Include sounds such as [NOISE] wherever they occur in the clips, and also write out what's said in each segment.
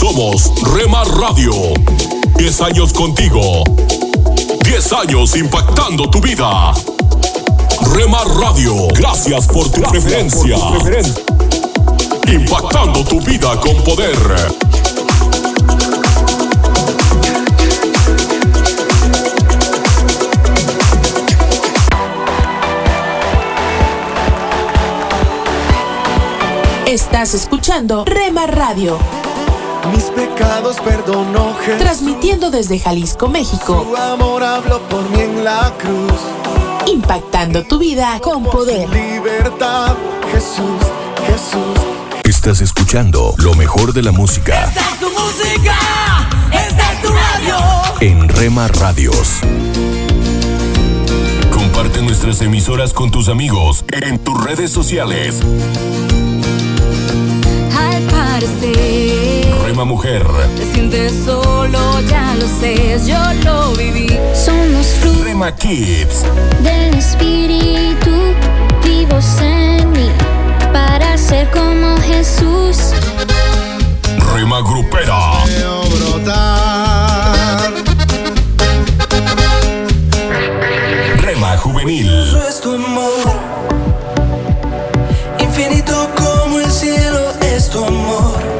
Somos Rema Radio. 10 años contigo. 10 años impactando tu vida. Rema Radio, gracias por tu preferencia. Impactando tu vida con poder. Estás escuchando Rema Radio. Mis pecados perdonó Jesús. Transmitiendo desde Jalisco, México. Su amor habló por mí en la cruz. Impactando tu vida con poder. Libertad, Jesús, Jesús. Estás escuchando lo mejor de la música Esta es tu música, esta es tu radio. en Rema Radios. Comparte nuestras emisoras con tus amigos en tus redes sociales. Al parecer, Rema Mujer, te sientes solo, ya lo sé, yo lo viví. Somos frutos Rema Kids, del Espíritu vivos en mí para ser como Jesús. Rema Grupera, Veo brotar. Rema Juvenil, es tu amor. Infinito como el cielo es tu amor.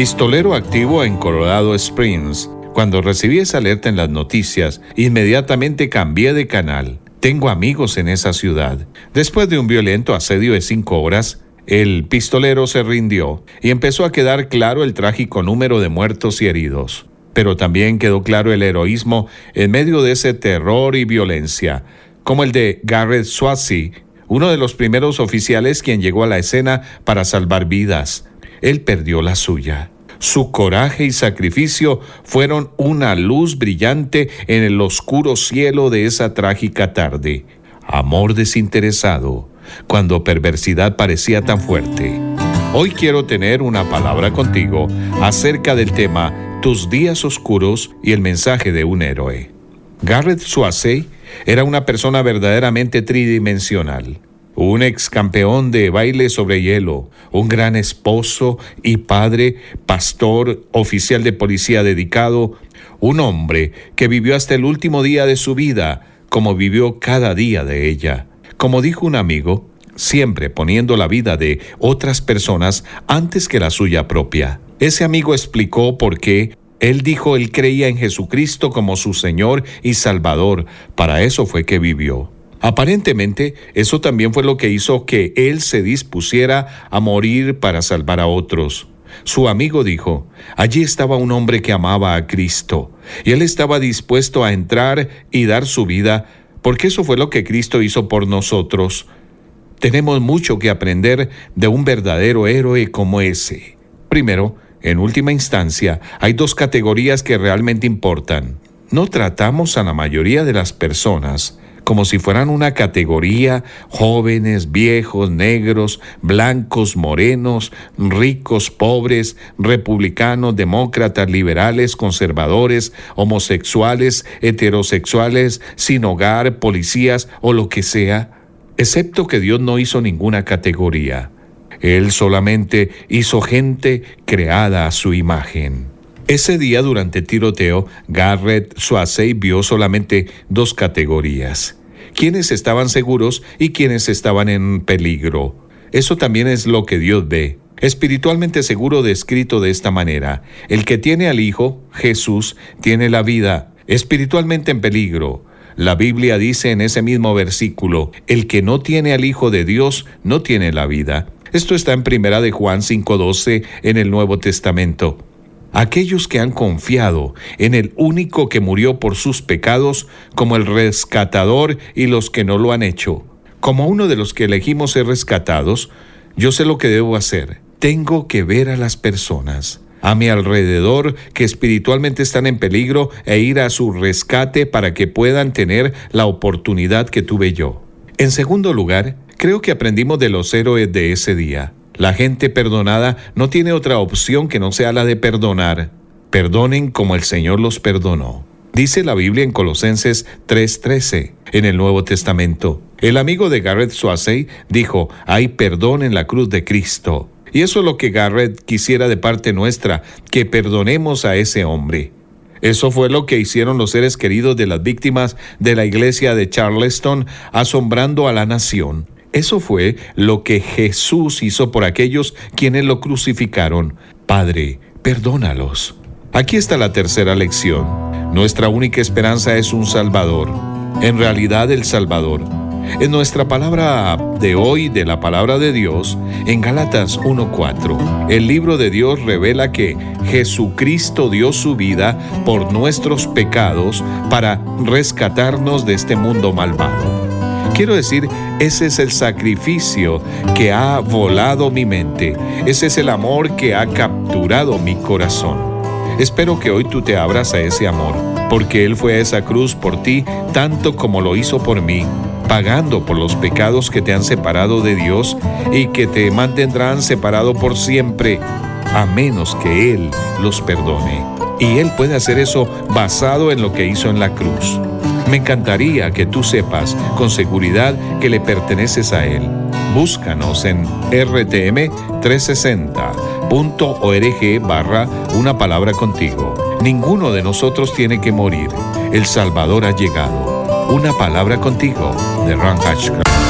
Pistolero activo en Colorado Springs. Cuando recibí esa alerta en las noticias, inmediatamente cambié de canal. Tengo amigos en esa ciudad. Después de un violento asedio de cinco horas, el pistolero se rindió y empezó a quedar claro el trágico número de muertos y heridos. Pero también quedó claro el heroísmo en medio de ese terror y violencia, como el de Garrett Swasey, uno de los primeros oficiales quien llegó a la escena para salvar vidas. Él perdió la suya. Su coraje y sacrificio fueron una luz brillante en el oscuro cielo de esa trágica tarde. Amor desinteresado, cuando perversidad parecía tan fuerte. Hoy quiero tener una palabra contigo acerca del tema Tus días oscuros y el mensaje de un héroe. Garrett Swasey era una persona verdaderamente tridimensional. Un ex campeón de baile sobre hielo, un gran esposo y padre, pastor, oficial de policía dedicado, un hombre que vivió hasta el último día de su vida, como vivió cada día de ella. Como dijo un amigo, siempre poniendo la vida de otras personas antes que la suya propia. Ese amigo explicó por qué él dijo él creía en Jesucristo como su Señor y Salvador. Para eso fue que vivió. Aparentemente, eso también fue lo que hizo que él se dispusiera a morir para salvar a otros. Su amigo dijo, allí estaba un hombre que amaba a Cristo, y él estaba dispuesto a entrar y dar su vida, porque eso fue lo que Cristo hizo por nosotros. Tenemos mucho que aprender de un verdadero héroe como ese. Primero, en última instancia, hay dos categorías que realmente importan. No tratamos a la mayoría de las personas como si fueran una categoría, jóvenes, viejos, negros, blancos, morenos, ricos, pobres, republicanos, demócratas, liberales, conservadores, homosexuales, heterosexuales, sin hogar, policías o lo que sea, excepto que Dios no hizo ninguna categoría. Él solamente hizo gente creada a su imagen. Ese día durante el tiroteo, Garrett Swasey vio solamente dos categorías. Quienes estaban seguros y quienes estaban en peligro. Eso también es lo que Dios ve. Espiritualmente seguro descrito de esta manera. El que tiene al Hijo, Jesús, tiene la vida. Espiritualmente en peligro. La Biblia dice en ese mismo versículo, el que no tiene al Hijo de Dios no tiene la vida. Esto está en Primera de Juan 5:12 en el Nuevo Testamento. Aquellos que han confiado en el único que murió por sus pecados como el rescatador y los que no lo han hecho. Como uno de los que elegimos ser rescatados, yo sé lo que debo hacer. Tengo que ver a las personas a mi alrededor que espiritualmente están en peligro e ir a su rescate para que puedan tener la oportunidad que tuve yo. En segundo lugar, creo que aprendimos de los héroes de ese día. La gente perdonada no tiene otra opción que no sea la de perdonar. Perdonen como el Señor los perdonó. Dice la Biblia en Colosenses 3:13, en el Nuevo Testamento. El amigo de Garrett Swasey dijo, hay perdón en la cruz de Cristo. Y eso es lo que Garrett quisiera de parte nuestra, que perdonemos a ese hombre. Eso fue lo que hicieron los seres queridos de las víctimas de la iglesia de Charleston, asombrando a la nación. Eso fue lo que Jesús hizo por aquellos quienes lo crucificaron. Padre, perdónalos. Aquí está la tercera lección. Nuestra única esperanza es un Salvador. En realidad el Salvador. En nuestra palabra de hoy, de la palabra de Dios, en Galatas 1.4, el libro de Dios revela que Jesucristo dio su vida por nuestros pecados para rescatarnos de este mundo malvado. Quiero decir, ese es el sacrificio que ha volado mi mente, ese es el amor que ha capturado mi corazón. Espero que hoy tú te abras a ese amor, porque Él fue a esa cruz por ti tanto como lo hizo por mí, pagando por los pecados que te han separado de Dios y que te mantendrán separado por siempre, a menos que Él los perdone. Y Él puede hacer eso basado en lo que hizo en la cruz. Me encantaría que tú sepas con seguridad que le perteneces a Él. Búscanos en rtm360.org barra una palabra contigo. Ninguno de nosotros tiene que morir. El Salvador ha llegado. Una palabra contigo de Ron Hatchcraft.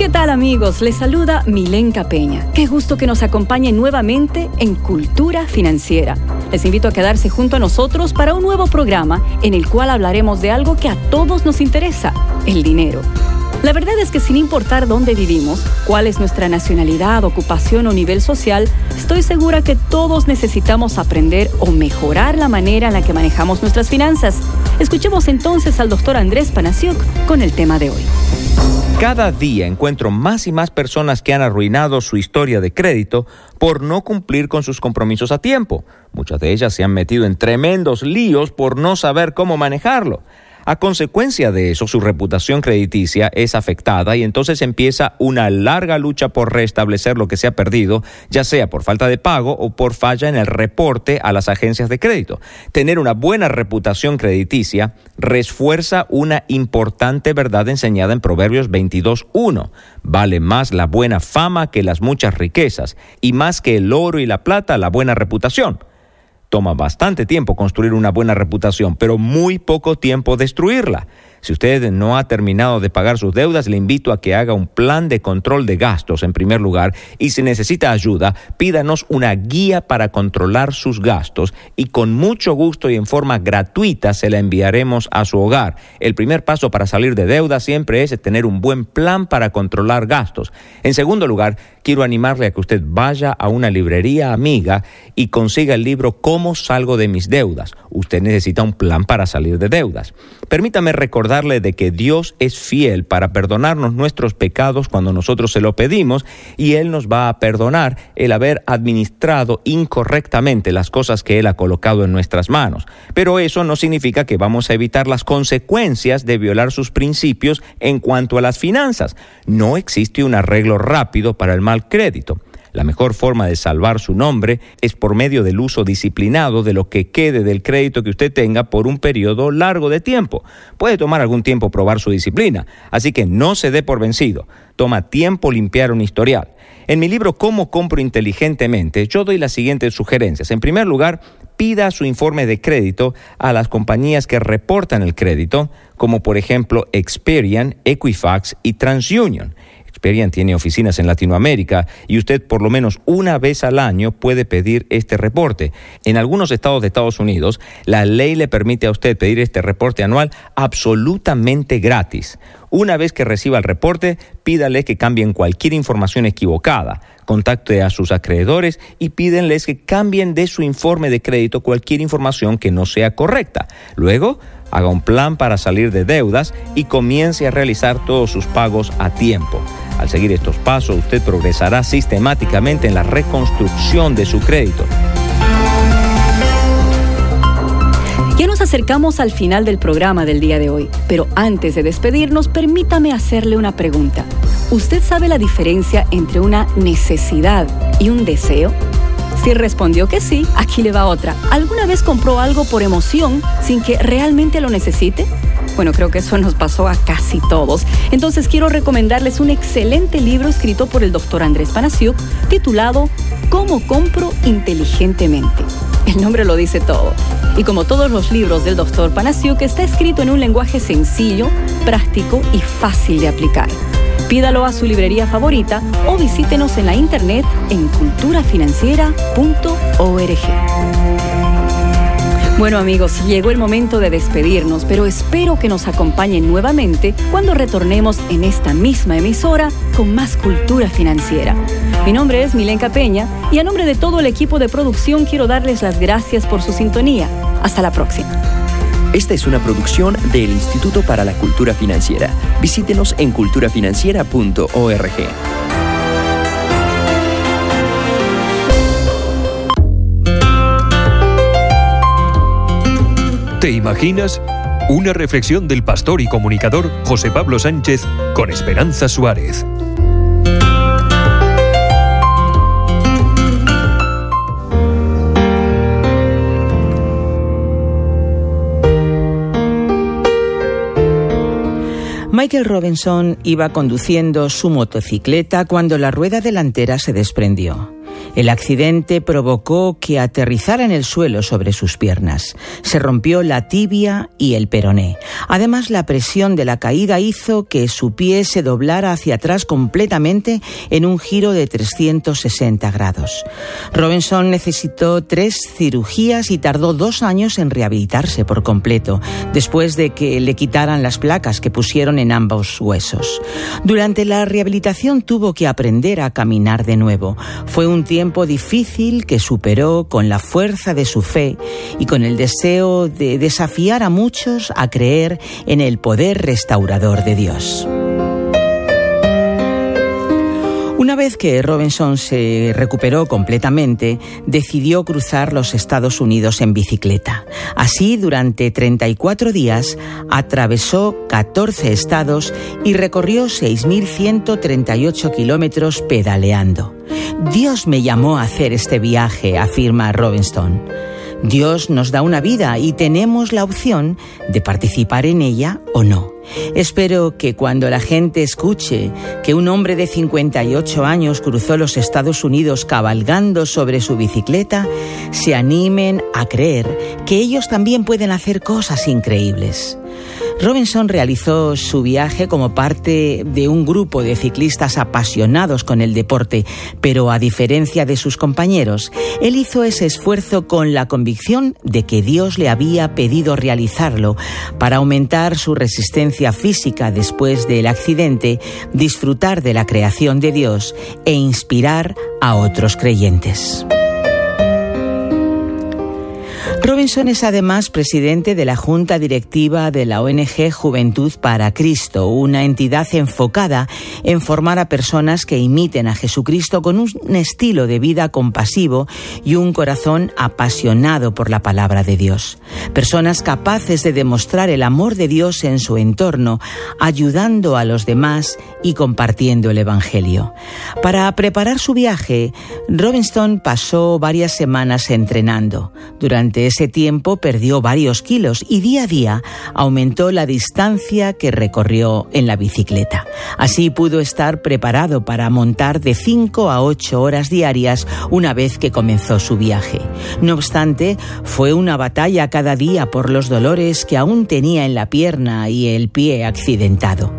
¿Qué tal amigos? Les saluda Milenka Peña. Qué gusto que nos acompañen nuevamente en Cultura Financiera. Les invito a quedarse junto a nosotros para un nuevo programa en el cual hablaremos de algo que a todos nos interesa, el dinero. La verdad es que sin importar dónde vivimos, cuál es nuestra nacionalidad, ocupación o nivel social, estoy segura que todos necesitamos aprender o mejorar la manera en la que manejamos nuestras finanzas. Escuchemos entonces al doctor Andrés Panasiuk con el tema de hoy. Cada día encuentro más y más personas que han arruinado su historia de crédito por no cumplir con sus compromisos a tiempo. Muchas de ellas se han metido en tremendos líos por no saber cómo manejarlo. A consecuencia de eso, su reputación crediticia es afectada y entonces empieza una larga lucha por restablecer lo que se ha perdido, ya sea por falta de pago o por falla en el reporte a las agencias de crédito. Tener una buena reputación crediticia refuerza una importante verdad enseñada en Proverbios 22.1. Vale más la buena fama que las muchas riquezas y más que el oro y la plata la buena reputación. Toma bastante tiempo construir una buena reputación, pero muy poco tiempo destruirla. Si usted no ha terminado de pagar sus deudas, le invito a que haga un plan de control de gastos en primer lugar y si necesita ayuda, pídanos una guía para controlar sus gastos y con mucho gusto y en forma gratuita se la enviaremos a su hogar. El primer paso para salir de deuda siempre es tener un buen plan para controlar gastos. En segundo lugar, quiero animarle a que usted vaya a una librería amiga y consiga el libro Cómo salgo de mis deudas. Usted necesita un plan para salir de deudas. Permítame recordar recordarle de que Dios es fiel para perdonarnos nuestros pecados cuando nosotros se lo pedimos y Él nos va a perdonar el haber administrado incorrectamente las cosas que Él ha colocado en nuestras manos. Pero eso no significa que vamos a evitar las consecuencias de violar sus principios en cuanto a las finanzas. No existe un arreglo rápido para el mal crédito. La mejor forma de salvar su nombre es por medio del uso disciplinado de lo que quede del crédito que usted tenga por un periodo largo de tiempo. Puede tomar algún tiempo probar su disciplina, así que no se dé por vencido. Toma tiempo limpiar un historial. En mi libro Cómo compro inteligentemente, yo doy las siguientes sugerencias. En primer lugar, pida su informe de crédito a las compañías que reportan el crédito, como por ejemplo Experian, Equifax y TransUnion. Experian tiene oficinas en Latinoamérica y usted por lo menos una vez al año puede pedir este reporte. En algunos estados de Estados Unidos, la ley le permite a usted pedir este reporte anual absolutamente gratis. Una vez que reciba el reporte, pídale que cambien cualquier información equivocada. Contacte a sus acreedores y pídenles que cambien de su informe de crédito cualquier información que no sea correcta. Luego, haga un plan para salir de deudas y comience a realizar todos sus pagos a tiempo. Al seguir estos pasos, usted progresará sistemáticamente en la reconstrucción de su crédito. Ya nos acercamos al final del programa del día de hoy, pero antes de despedirnos, permítame hacerle una pregunta. ¿Usted sabe la diferencia entre una necesidad y un deseo? Si respondió que sí, aquí le va otra. ¿Alguna vez compró algo por emoción sin que realmente lo necesite? Bueno, creo que eso nos pasó a casi todos. Entonces quiero recomendarles un excelente libro escrito por el doctor Andrés Panasiuk titulado ¿Cómo compro inteligentemente? El nombre lo dice todo. Y como todos los libros del doctor Panasiuk, está escrito en un lenguaje sencillo, práctico y fácil de aplicar. Pídalo a su librería favorita o visítenos en la internet en culturafinanciera.org. Bueno amigos, llegó el momento de despedirnos, pero espero que nos acompañen nuevamente cuando retornemos en esta misma emisora con más cultura financiera. Mi nombre es Milenka Peña y a nombre de todo el equipo de producción quiero darles las gracias por su sintonía. Hasta la próxima. Esta es una producción del Instituto para la Cultura Financiera. Visítenos en culturafinanciera.org. ¿Te imaginas? Una reflexión del pastor y comunicador José Pablo Sánchez con Esperanza Suárez. Michael Robinson iba conduciendo su motocicleta cuando la rueda delantera se desprendió. El accidente provocó que aterrizara en el suelo sobre sus piernas. Se rompió la tibia y el peroné. Además, la presión de la caída hizo que su pie se doblara hacia atrás completamente en un giro de 360 grados. Robinson necesitó tres cirugías y tardó dos años en rehabilitarse por completo, después de que le quitaran las placas que pusieron en ambos huesos. Durante la rehabilitación tuvo que aprender a caminar de nuevo. Fue un tiempo tiempo difícil que superó con la fuerza de su fe y con el deseo de desafiar a muchos a creer en el poder restaurador de Dios. Una vez que Robinson se recuperó completamente, decidió cruzar los Estados Unidos en bicicleta. Así, durante 34 días, atravesó 14 estados y recorrió 6.138 kilómetros pedaleando. Dios me llamó a hacer este viaje, afirma Robinson. Dios nos da una vida y tenemos la opción de participar en ella o no. Espero que cuando la gente escuche que un hombre de 58 años cruzó los Estados Unidos cabalgando sobre su bicicleta, se animen a creer que ellos también pueden hacer cosas increíbles. Robinson realizó su viaje como parte de un grupo de ciclistas apasionados con el deporte, pero a diferencia de sus compañeros, él hizo ese esfuerzo con la convicción de que Dios le había pedido realizarlo para aumentar su resistencia física después del accidente, disfrutar de la creación de Dios e inspirar a otros creyentes. Robinson es además presidente de la Junta Directiva de la ONG Juventud para Cristo, una entidad enfocada en formar a personas que imiten a Jesucristo con un estilo de vida compasivo y un corazón apasionado por la palabra de Dios. Personas capaces de demostrar el amor de Dios en su entorno, ayudando a los demás y compartiendo el Evangelio. Para preparar su viaje, Robinson pasó varias semanas entrenando. Durante ese tiempo perdió varios kilos y día a día aumentó la distancia que recorrió en la bicicleta. Así pudo estar preparado para montar de 5 a 8 horas diarias una vez que comenzó su viaje. No obstante, fue una batalla cada día por los dolores que aún tenía en la pierna y el pie accidentado.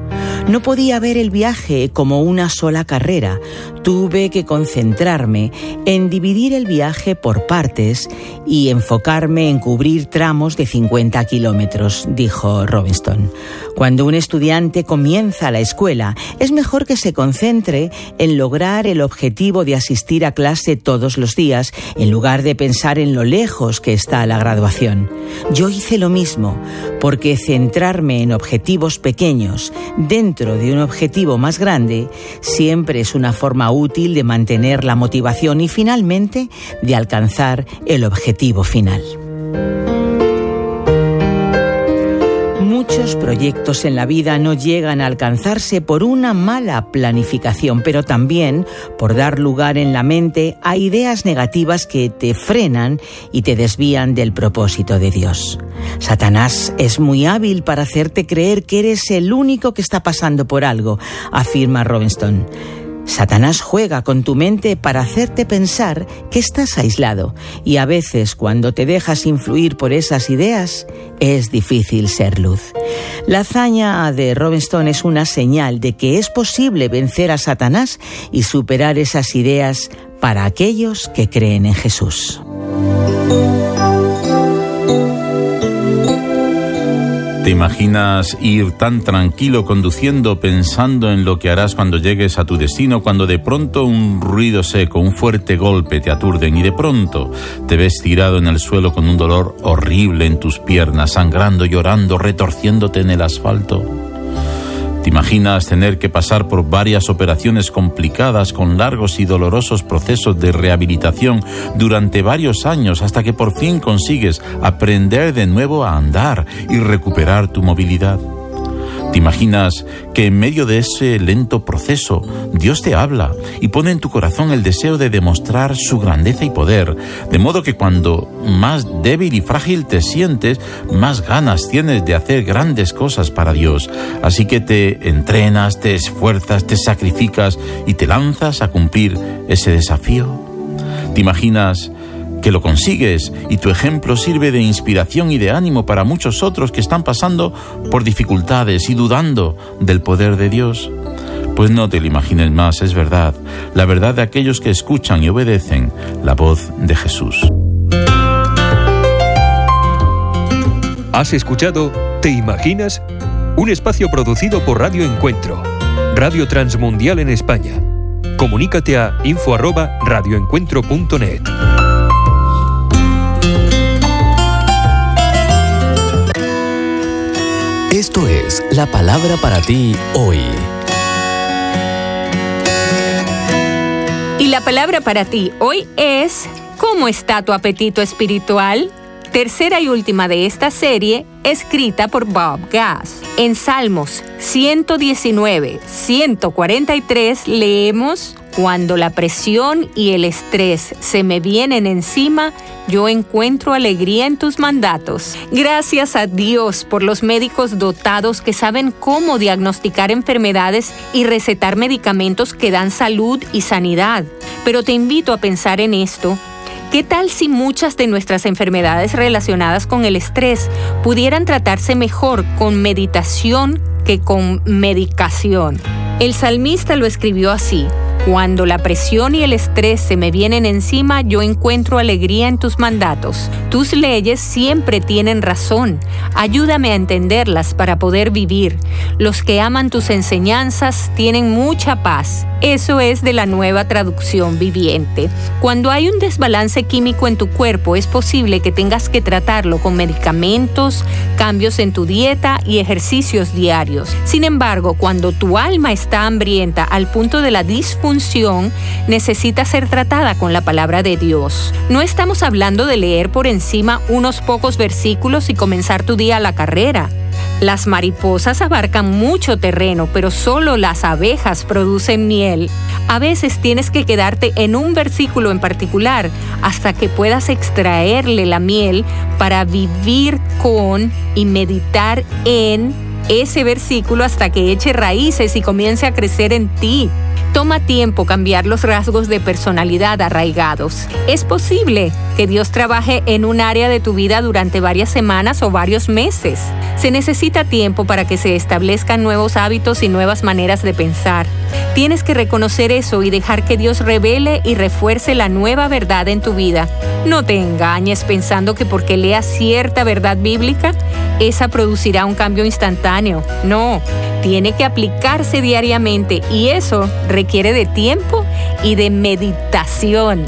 No podía ver el viaje como una sola carrera. Tuve que concentrarme en dividir el viaje por partes y enfocarme en cubrir tramos de 50 kilómetros, dijo Robinson. Cuando un estudiante comienza la escuela, es mejor que se concentre en lograr el objetivo de asistir a clase todos los días, en lugar de pensar en lo lejos que está la graduación. Yo hice lo mismo, porque centrarme en objetivos pequeños dentro de un objetivo más grande siempre es una forma útil de mantener la motivación y finalmente de alcanzar el objetivo final. Muchos proyectos en la vida no llegan a alcanzarse por una mala planificación, pero también por dar lugar en la mente a ideas negativas que te frenan y te desvían del propósito de Dios. Satanás es muy hábil para hacerte creer que eres el único que está pasando por algo, afirma Robinson. Satanás juega con tu mente para hacerte pensar que estás aislado y a veces cuando te dejas influir por esas ideas es difícil ser luz. La hazaña de Robinson es una señal de que es posible vencer a Satanás y superar esas ideas para aquellos que creen en Jesús. ¿Te imaginas ir tan tranquilo conduciendo pensando en lo que harás cuando llegues a tu destino, cuando de pronto un ruido seco, un fuerte golpe te aturden y de pronto te ves tirado en el suelo con un dolor horrible en tus piernas, sangrando, llorando, retorciéndote en el asfalto? ¿Te imaginas tener que pasar por varias operaciones complicadas con largos y dolorosos procesos de rehabilitación durante varios años hasta que por fin consigues aprender de nuevo a andar y recuperar tu movilidad? ¿Te imaginas que en medio de ese lento proceso Dios te habla y pone en tu corazón el deseo de demostrar su grandeza y poder, de modo que cuando más débil y frágil te sientes, más ganas tienes de hacer grandes cosas para Dios? Así que te entrenas, te esfuerzas, te sacrificas y te lanzas a cumplir ese desafío. ¿Te imaginas que lo consigues y tu ejemplo sirve de inspiración y de ánimo para muchos otros que están pasando por dificultades y dudando del poder de Dios? Pues no te lo imagines más, es verdad, la verdad de aquellos que escuchan y obedecen la voz de Jesús. ¿Has escuchado Te Imaginas? Un espacio producido por Radio Encuentro, Radio Transmundial en España. Comunícate a info@radioencuentro.net. Esto es la palabra para ti hoy. Y la palabra para ti hoy es, ¿cómo está tu apetito espiritual? Tercera y última de esta serie, escrita por Bob Gass. En Salmos 119, 143 leemos, Cuando la presión y el estrés se me vienen encima, yo encuentro alegría en tus mandatos. Gracias a Dios por los médicos dotados que saben cómo diagnosticar enfermedades y recetar medicamentos que dan salud y sanidad. Pero te invito a pensar en esto. ¿Qué tal si muchas de nuestras enfermedades relacionadas con el estrés pudieran tratarse mejor con meditación que con medicación? El salmista lo escribió así. Cuando la presión y el estrés se me vienen encima, yo encuentro alegría en tus mandatos. Tus leyes siempre tienen razón. Ayúdame a entenderlas para poder vivir. Los que aman tus enseñanzas tienen mucha paz. Eso es de la nueva traducción viviente. Cuando hay un desbalance químico en tu cuerpo, es posible que tengas que tratarlo con medicamentos, cambios en tu dieta y ejercicios diarios. Sin embargo, cuando tu alma está hambrienta al punto de la disfunción, necesita ser tratada con la palabra de Dios. No estamos hablando de leer por encima unos pocos versículos y comenzar tu día a la carrera. Las mariposas abarcan mucho terreno, pero solo las abejas producen miel. A veces tienes que quedarte en un versículo en particular hasta que puedas extraerle la miel para vivir con y meditar en ese versículo hasta que eche raíces y comience a crecer en ti. Toma tiempo cambiar los rasgos de personalidad arraigados. Es posible que Dios trabaje en un área de tu vida durante varias semanas o varios meses. Se necesita tiempo para que se establezcan nuevos hábitos y nuevas maneras de pensar. Tienes que reconocer eso y dejar que Dios revele y refuerce la nueva verdad en tu vida. No te engañes pensando que porque leas cierta verdad bíblica, esa producirá un cambio instantáneo. No, tiene que aplicarse diariamente y eso de tiempo y de meditación.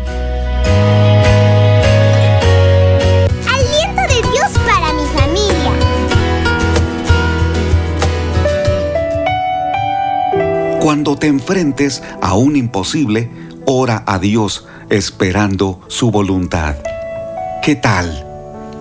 Aliento de Dios para mi familia. Cuando te enfrentes a un imposible, ora a Dios esperando su voluntad. ¿Qué tal?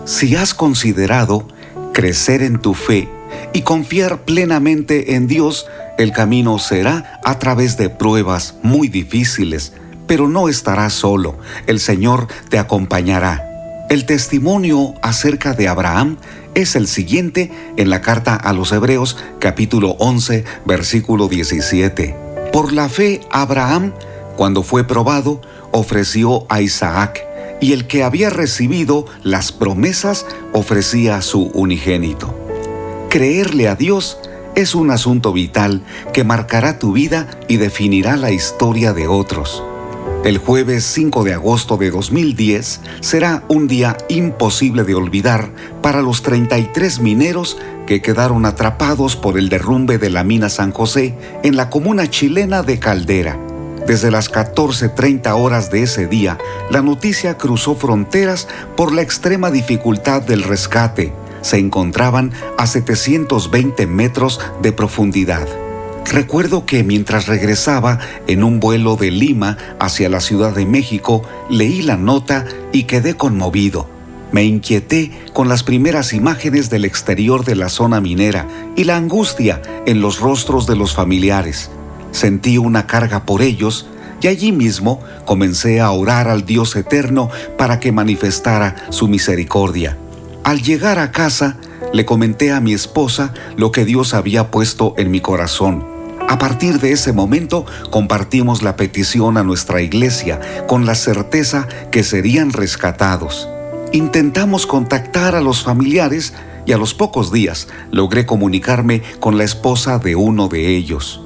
Si has considerado crecer en tu fe y confiar plenamente en Dios, el camino será a través de pruebas muy difíciles, pero no estarás solo, el Señor te acompañará. El testimonio acerca de Abraham es el siguiente en la carta a los Hebreos capítulo 11 versículo 17. Por la fe Abraham, cuando fue probado, ofreció a Isaac, y el que había recibido las promesas ofrecía a su unigénito. Creerle a Dios es un asunto vital que marcará tu vida y definirá la historia de otros. El jueves 5 de agosto de 2010 será un día imposible de olvidar para los 33 mineros que quedaron atrapados por el derrumbe de la mina San José en la comuna chilena de Caldera. Desde las 14.30 horas de ese día, la noticia cruzó fronteras por la extrema dificultad del rescate. Se encontraban a 720 metros de profundidad. Recuerdo que mientras regresaba en un vuelo de Lima hacia la Ciudad de México, leí la nota y quedé conmovido. Me inquieté con las primeras imágenes del exterior de la zona minera y la angustia en los rostros de los familiares. Sentí una carga por ellos y allí mismo comencé a orar al Dios eterno para que manifestara su misericordia. Al llegar a casa, le comenté a mi esposa lo que Dios había puesto en mi corazón. A partir de ese momento compartimos la petición a nuestra iglesia con la certeza que serían rescatados. Intentamos contactar a los familiares y a los pocos días logré comunicarme con la esposa de uno de ellos.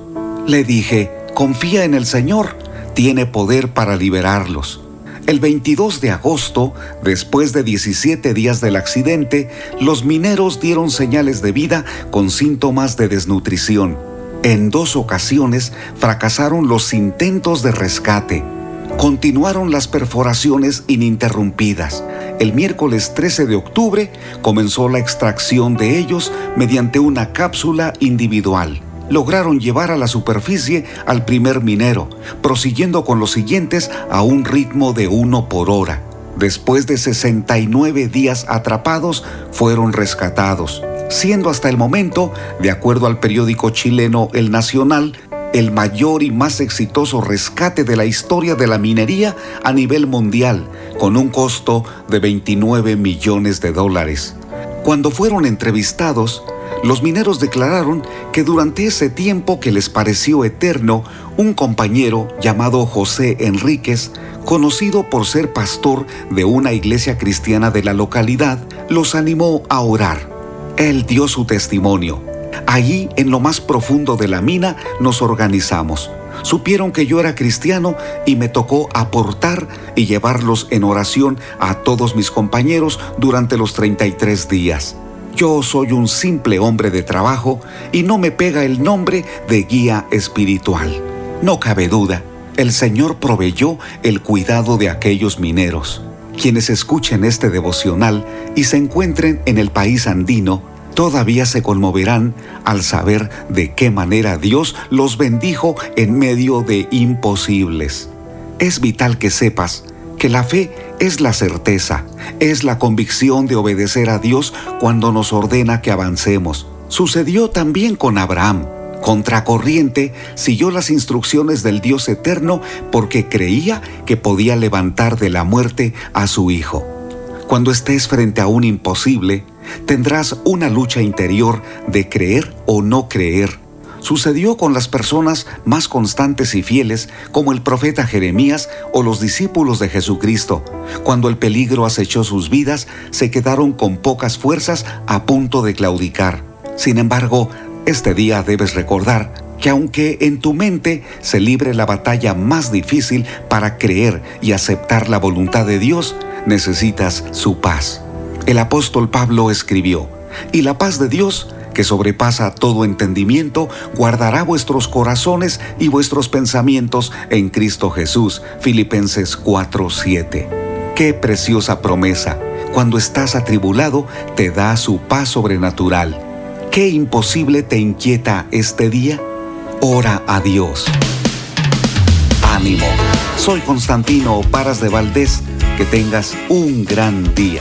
Le dije, confía en el Señor, tiene poder para liberarlos. El 22 de agosto, después de 17 días del accidente, los mineros dieron señales de vida con síntomas de desnutrición. En dos ocasiones fracasaron los intentos de rescate. Continuaron las perforaciones ininterrumpidas. El miércoles 13 de octubre comenzó la extracción de ellos mediante una cápsula individual. Lograron llevar a la superficie al primer minero, prosiguiendo con los siguientes a un ritmo de uno por hora. Después de 69 días atrapados, fueron rescatados siendo hasta el momento, de acuerdo al periódico chileno El Nacional, el mayor y más exitoso rescate de la historia de la minería a nivel mundial, con un costo de 29 millones de dólares. Cuando fueron entrevistados, los mineros declararon que durante ese tiempo que les pareció eterno, un compañero llamado José Enríquez, conocido por ser pastor de una iglesia cristiana de la localidad, los animó a orar. Él dio su testimonio. Allí, en lo más profundo de la mina, nos organizamos. Supieron que yo era cristiano y me tocó aportar y llevarlos en oración a todos mis compañeros durante los 33 días. Yo soy un simple hombre de trabajo y no me pega el nombre de guía espiritual. No cabe duda, el Señor proveyó el cuidado de aquellos mineros. Quienes escuchen este devocional y se encuentren en el país andino, todavía se conmoverán al saber de qué manera Dios los bendijo en medio de imposibles. Es vital que sepas la fe es la certeza, es la convicción de obedecer a Dios cuando nos ordena que avancemos. Sucedió también con Abraham. Contracorriente, siguió las instrucciones del Dios eterno porque creía que podía levantar de la muerte a su hijo. Cuando estés frente a un imposible, tendrás una lucha interior de creer o no creer. Sucedió con las personas más constantes y fieles como el profeta Jeremías o los discípulos de Jesucristo. Cuando el peligro acechó sus vidas, se quedaron con pocas fuerzas a punto de claudicar. Sin embargo, este día debes recordar que aunque en tu mente se libre la batalla más difícil para creer y aceptar la voluntad de Dios, necesitas su paz. El apóstol Pablo escribió, y la paz de Dios, que sobrepasa todo entendimiento, guardará vuestros corazones y vuestros pensamientos en Cristo Jesús. Filipenses 4:7. Qué preciosa promesa. Cuando estás atribulado, te da su paz sobrenatural. ¿Qué imposible te inquieta este día? Ora a Dios. Ánimo. Soy Constantino Paras de Valdés. Que tengas un gran día.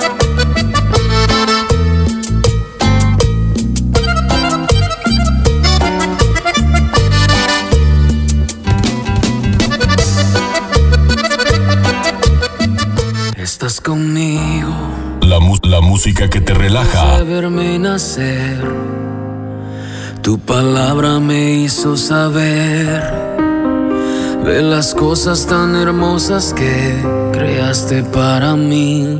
conmigo. La, música que te relaja. Nacer. Tu palabra me hizo saber de las cosas tan hermosas que creaste para mí.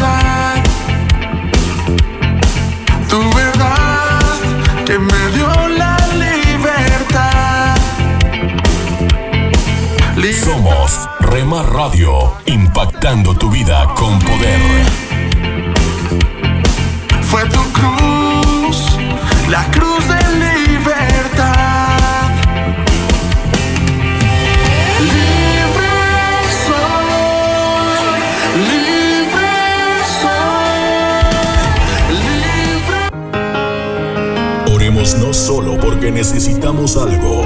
Somos Rema Radio, impactando tu vida con poder. Fue tu cruz, la cruz de libertad. Libre soy, libre soy, libre. Oremos no solo porque necesitamos algo,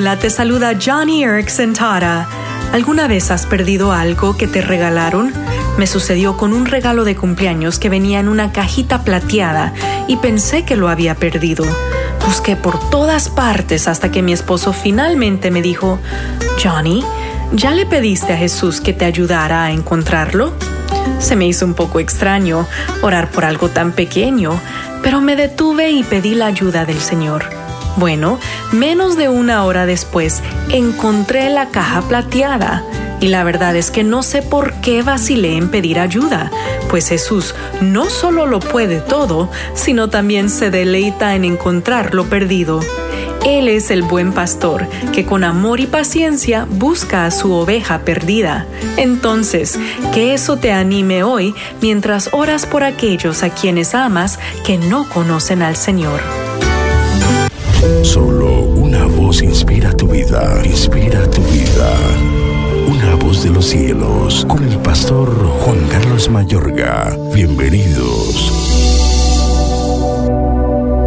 Hola, te saluda Johnny Erickson Tara. ¿Alguna vez has perdido algo que te regalaron? Me sucedió con un regalo de cumpleaños que venía en una cajita plateada y pensé que lo había perdido. Busqué por todas partes hasta que mi esposo finalmente me dijo, Johnny, ¿ya le pediste a Jesús que te ayudara a encontrarlo? Se me hizo un poco extraño orar por algo tan pequeño, pero me detuve y pedí la ayuda del Señor. Bueno, menos de una hora después encontré la caja plateada y la verdad es que no sé por qué vacilé en pedir ayuda, pues Jesús no solo lo puede todo, sino también se deleita en encontrar lo perdido. Él es el buen pastor que con amor y paciencia busca a su oveja perdida. Entonces, que eso te anime hoy mientras oras por aquellos a quienes amas que no conocen al Señor. Solo una voz inspira tu vida, inspira tu vida. Una voz de los cielos, con el pastor Juan Carlos Mayorga. Bienvenidos.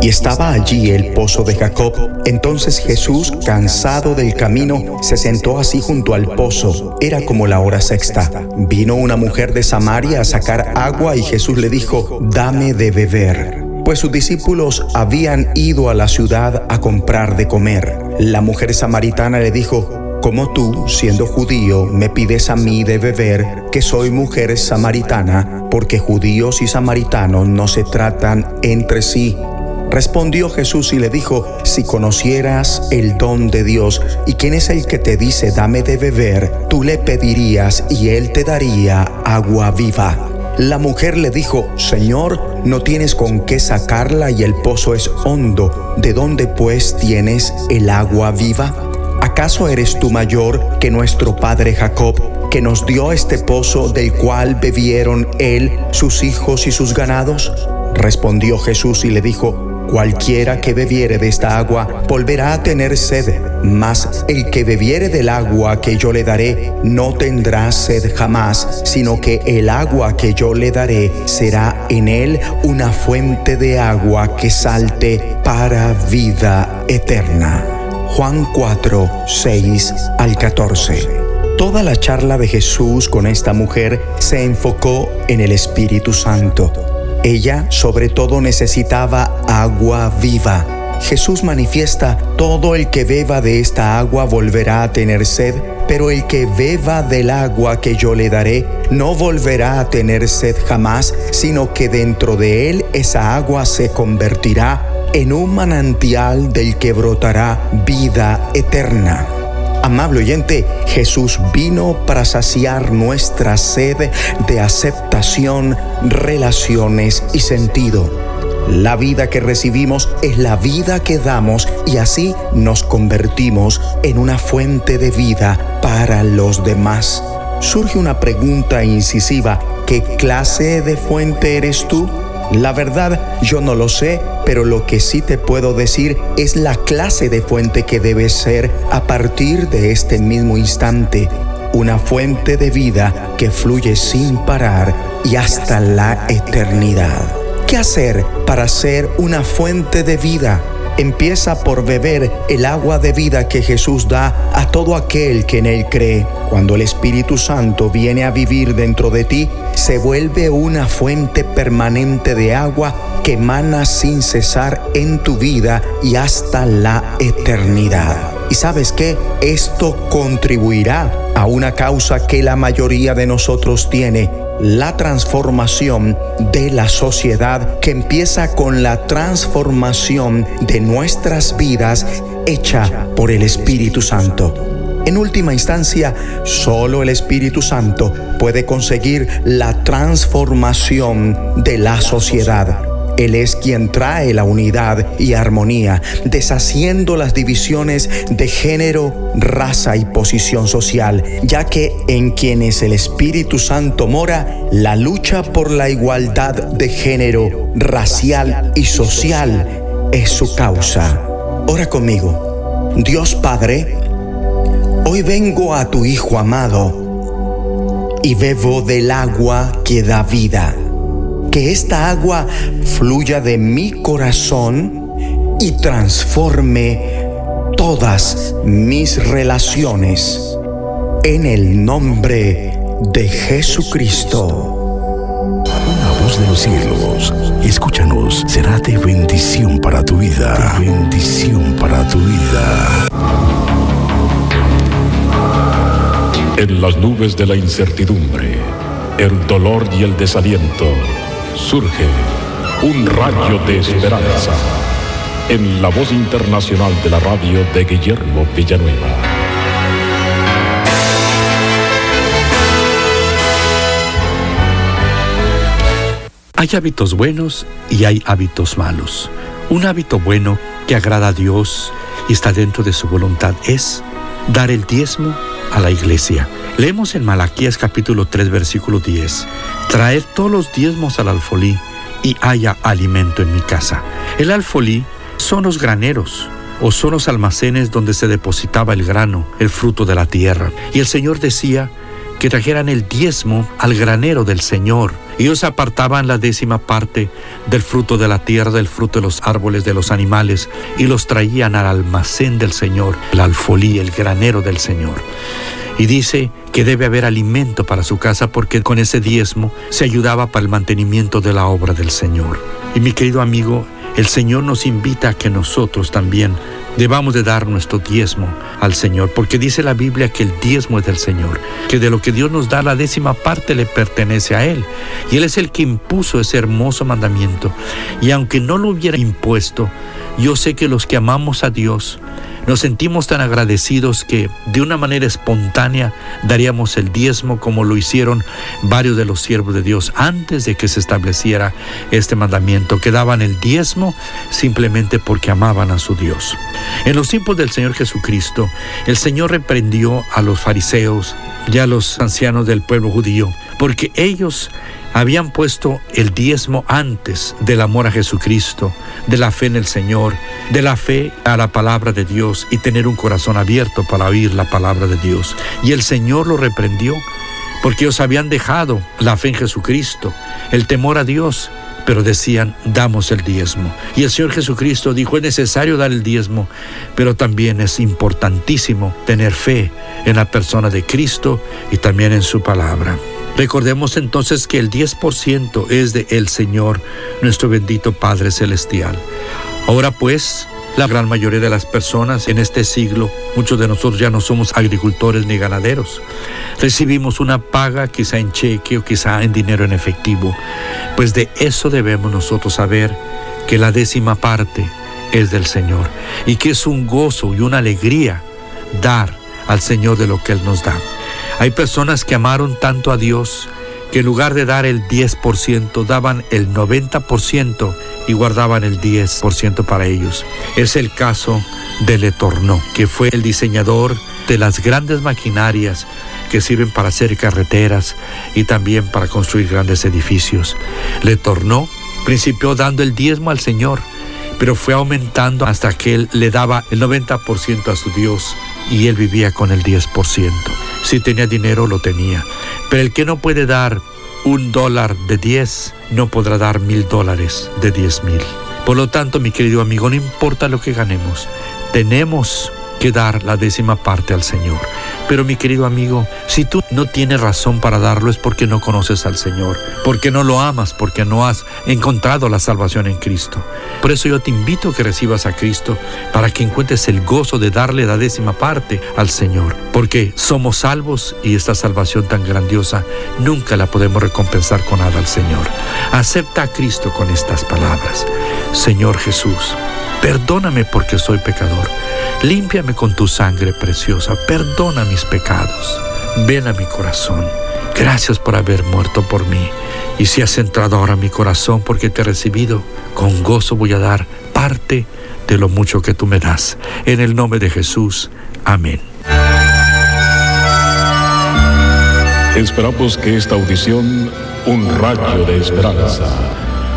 Y estaba allí el pozo de Jacob. Entonces Jesús, cansado del camino, se sentó así junto al pozo. Era como la hora sexta. Vino una mujer de Samaria a sacar agua y Jesús le dijo, dame de beber. Pues sus discípulos habían ido a la ciudad a comprar de comer. La mujer samaritana le dijo, como tú, siendo judío, me pides a mí de beber, que soy mujer samaritana, porque judíos y samaritanos no se tratan entre sí. Respondió Jesús y le dijo, si conocieras el don de Dios y quién es el que te dice dame de beber, tú le pedirías y él te daría agua viva. La mujer le dijo, Señor, no tienes con qué sacarla y el pozo es hondo. ¿De dónde pues tienes el agua viva? ¿Acaso eres tú mayor que nuestro padre Jacob, que nos dio este pozo del cual bebieron él, sus hijos y sus ganados? Respondió Jesús y le dijo, Cualquiera que bebiere de esta agua volverá a tener sed, mas el que bebiere del agua que yo le daré no tendrá sed jamás, sino que el agua que yo le daré será en él una fuente de agua que salte para vida eterna. Juan 4, 6 al 14. Toda la charla de Jesús con esta mujer se enfocó en el Espíritu Santo. Ella sobre todo necesitaba agua viva. Jesús manifiesta, todo el que beba de esta agua volverá a tener sed, pero el que beba del agua que yo le daré no volverá a tener sed jamás, sino que dentro de él esa agua se convertirá en un manantial del que brotará vida eterna. Amable oyente, Jesús vino para saciar nuestra sed de aceptación, relaciones y sentido. La vida que recibimos es la vida que damos y así nos convertimos en una fuente de vida para los demás. Surge una pregunta incisiva, ¿qué clase de fuente eres tú? La verdad, yo no lo sé, pero lo que sí te puedo decir es la clase de fuente que debes ser a partir de este mismo instante. Una fuente de vida que fluye sin parar y hasta la eternidad. ¿Qué hacer para ser una fuente de vida? Empieza por beber el agua de vida que Jesús da a todo aquel que en Él cree. Cuando el Espíritu Santo viene a vivir dentro de ti, se vuelve una fuente permanente de agua que emana sin cesar en tu vida y hasta la eternidad. ¿Y sabes qué? Esto contribuirá a una causa que la mayoría de nosotros tiene la transformación de la sociedad que empieza con la transformación de nuestras vidas hecha por el Espíritu Santo. En última instancia, solo el Espíritu Santo puede conseguir la transformación de la sociedad. Él es quien trae la unidad y armonía, deshaciendo las divisiones de género, raza y posición social, ya que en quienes el Espíritu Santo mora, la lucha por la igualdad de género, racial y social es su causa. Ora conmigo. Dios Padre, Hoy vengo a tu Hijo amado y bebo del agua que da vida. Que esta agua fluya de mi corazón y transforme todas mis relaciones. En el nombre de Jesucristo de los cielos, escúchanos, será de bendición para tu vida. De bendición para tu vida. En las nubes de la incertidumbre, el dolor y el desaliento, surge un rayo de esperanza en la voz internacional de la radio de Guillermo Villanueva. Hay hábitos buenos y hay hábitos malos. Un hábito bueno que agrada a Dios y está dentro de su voluntad es dar el diezmo a la iglesia. Leemos en Malaquías capítulo 3 versículo 10. Traed todos los diezmos al alfolí y haya alimento en mi casa. El alfolí son los graneros o son los almacenes donde se depositaba el grano, el fruto de la tierra. Y el Señor decía que trajeran el diezmo al granero del Señor ellos apartaban la décima parte del fruto de la tierra, del fruto de los árboles, de los animales, y los traían al almacén del Señor, el alfolí, el granero del Señor. Y dice que debe haber alimento para su casa porque con ese diezmo se ayudaba para el mantenimiento de la obra del Señor. Y mi querido amigo, el Señor nos invita a que nosotros también debamos de dar nuestro diezmo al Señor, porque dice la Biblia que el diezmo es del Señor, que de lo que Dios nos da la décima parte le pertenece a Él. Y Él es el que impuso ese hermoso mandamiento. Y aunque no lo hubiera impuesto, yo sé que los que amamos a Dios, nos sentimos tan agradecidos que de una manera espontánea daríamos el diezmo como lo hicieron varios de los siervos de Dios antes de que se estableciera este mandamiento, que daban el diezmo simplemente porque amaban a su Dios. En los tiempos del Señor Jesucristo, el Señor reprendió a los fariseos y a los ancianos del pueblo judío, porque ellos habían puesto el diezmo antes del amor a Jesucristo, de la fe en el Señor, de la fe a la palabra de Dios y tener un corazón abierto para oír la palabra de Dios. Y el Señor lo reprendió porque ellos habían dejado la fe en Jesucristo, el temor a Dios, pero decían, damos el diezmo. Y el Señor Jesucristo dijo, es necesario dar el diezmo, pero también es importantísimo tener fe en la persona de Cristo y también en su palabra. Recordemos entonces que el 10% es de el Señor, nuestro bendito Padre Celestial. Ahora pues, la gran mayoría de las personas en este siglo, muchos de nosotros ya no somos agricultores ni ganaderos. Recibimos una paga quizá en cheque o quizá en dinero en efectivo. Pues de eso debemos nosotros saber que la décima parte es del Señor y que es un gozo y una alegría dar al Señor de lo que Él nos da. Hay personas que amaron tanto a Dios que en lugar de dar el 10%, daban el 90% y guardaban el 10% para ellos. Es el caso de Letorno, que fue el diseñador de las grandes maquinarias que sirven para hacer carreteras y también para construir grandes edificios. Letorno principió dando el diezmo al Señor, pero fue aumentando hasta que él le daba el 90% a su Dios y él vivía con el 10%. Si tenía dinero, lo tenía. Pero el que no puede dar un dólar de 10, no podrá dar mil dólares de 10 mil. Por lo tanto, mi querido amigo, no importa lo que ganemos, tenemos que dar la décima parte al Señor. Pero mi querido amigo, si tú no tienes razón para darlo es porque no conoces al Señor, porque no lo amas, porque no has encontrado la salvación en Cristo. Por eso yo te invito a que recibas a Cristo para que encuentres el gozo de darle la décima parte al Señor, porque somos salvos y esta salvación tan grandiosa nunca la podemos recompensar con nada al Señor. Acepta a Cristo con estas palabras. Señor Jesús, perdóname porque soy pecador. Límpiame con tu sangre preciosa, perdona mis pecados. Ven a mi corazón. Gracias por haber muerto por mí. Y si has entrado ahora mi corazón porque te he recibido, con gozo voy a dar parte de lo mucho que tú me das. En el nombre de Jesús. Amén. Esperamos que esta audición, un rayo de esperanza,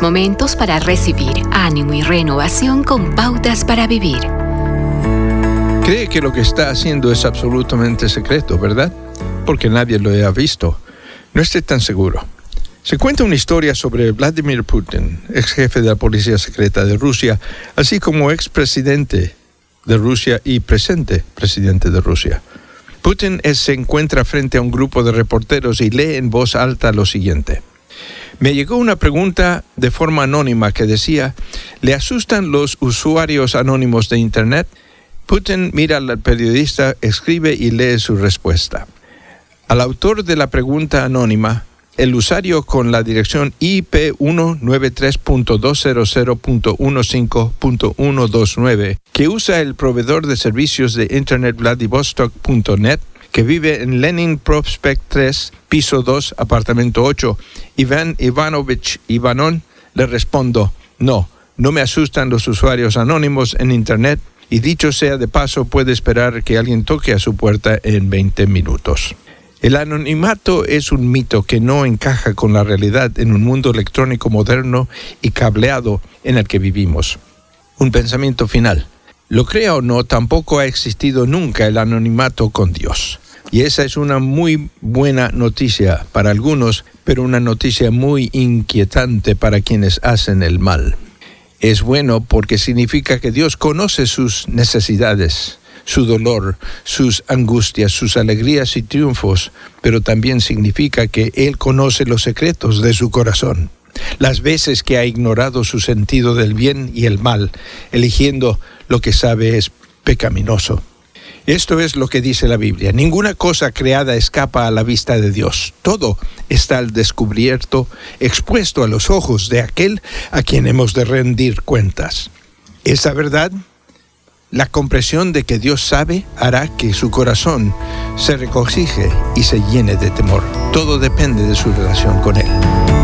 Momentos para recibir ánimo y renovación con pautas para vivir. Cree que lo que está haciendo es absolutamente secreto, ¿verdad? Porque nadie lo ha visto. No esté tan seguro. Se cuenta una historia sobre Vladimir Putin, ex jefe de la Policía Secreta de Rusia, así como ex presidente de Rusia y presente presidente de Rusia. Putin se encuentra frente a un grupo de reporteros y lee en voz alta lo siguiente. Me llegó una pregunta de forma anónima que decía, ¿le asustan los usuarios anónimos de Internet? Putin mira al periodista, escribe y lee su respuesta. Al autor de la pregunta anónima, el usuario con la dirección IP193.200.15.129, que usa el proveedor de servicios de Internet Vladivostok.net, que vive en Lenin Prospect 3, piso 2, apartamento 8, Iván Ivanovich Ivanón, le respondo, no, no me asustan los usuarios anónimos en Internet y dicho sea de paso puede esperar que alguien toque a su puerta en 20 minutos. El anonimato es un mito que no encaja con la realidad en un mundo electrónico moderno y cableado en el que vivimos. Un pensamiento final. Lo crea o no, tampoco ha existido nunca el anonimato con Dios. Y esa es una muy buena noticia para algunos, pero una noticia muy inquietante para quienes hacen el mal. Es bueno porque significa que Dios conoce sus necesidades, su dolor, sus angustias, sus alegrías y triunfos, pero también significa que Él conoce los secretos de su corazón, las veces que ha ignorado su sentido del bien y el mal, eligiendo lo que sabe es pecaminoso. Esto es lo que dice la Biblia. Ninguna cosa creada escapa a la vista de Dios. Todo está al descubierto, expuesto a los ojos de aquel a quien hemos de rendir cuentas. Esa verdad, la comprensión de que Dios sabe, hará que su corazón se regocije y se llene de temor. Todo depende de su relación con Él.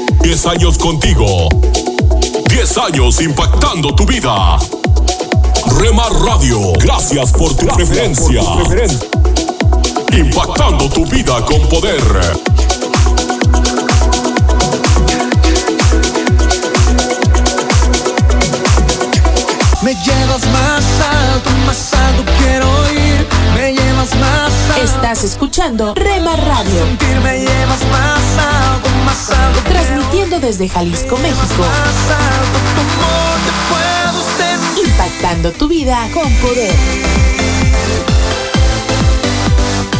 10 años contigo. 10 años impactando tu vida. Rema Radio, gracias por tu preferencia. Impactando tu vida con poder. Me llevas más alto, más alto quiero ir. Me llevas más alto. Estás escuchando Rema Radio. Sentir me llevas más alto, más alto. Transmitiendo desde Jalisco, México. Impactando tu vida con poder.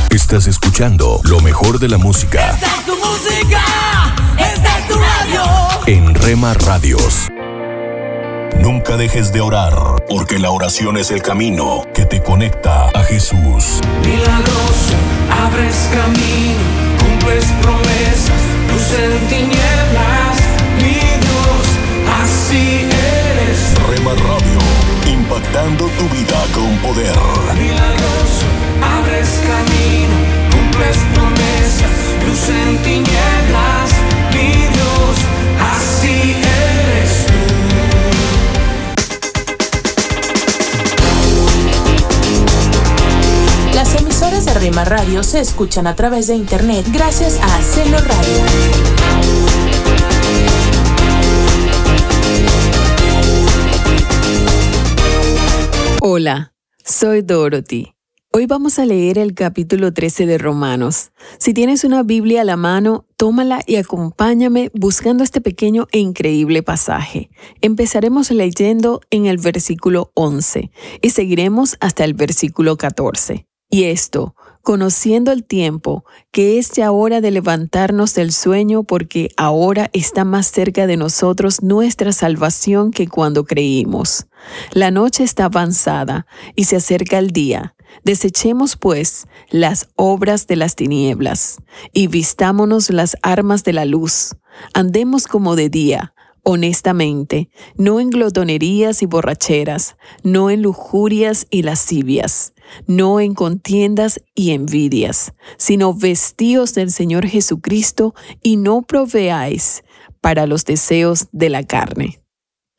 Estás escuchando lo mejor de la música Esta es tu música, esta es tu radio. en Rema Radios. Nunca dejes de orar, porque la oración es el camino que te conecta a Jesús. Milagroso, abres camino, cumples promesas, luz en tinieblas, mi Dios, así eres. Rema Radio, impactando tu vida con poder. Milagroso, abres camino, cumples promesas, luz en tinieblas, Rema Radio se escuchan a través de internet gracias a Celo Radio. Hola, soy Dorothy Hoy vamos a leer el capítulo 13 de Romanos. Si tienes una Biblia a la mano, tómala y acompáñame buscando este pequeño e increíble pasaje. Empezaremos leyendo en el versículo 11 y seguiremos hasta el versículo 14. Y esto, conociendo el tiempo, que es ya hora de levantarnos del sueño porque ahora está más cerca de nosotros nuestra salvación que cuando creímos. La noche está avanzada y se acerca el día. Desechemos, pues, las obras de las tinieblas y vistámonos las armas de la luz. Andemos como de día honestamente, no en glotonerías y borracheras, no en lujurias y lascivias, no en contiendas y envidias, sino vestíos del Señor Jesucristo y no proveáis para los deseos de la carne.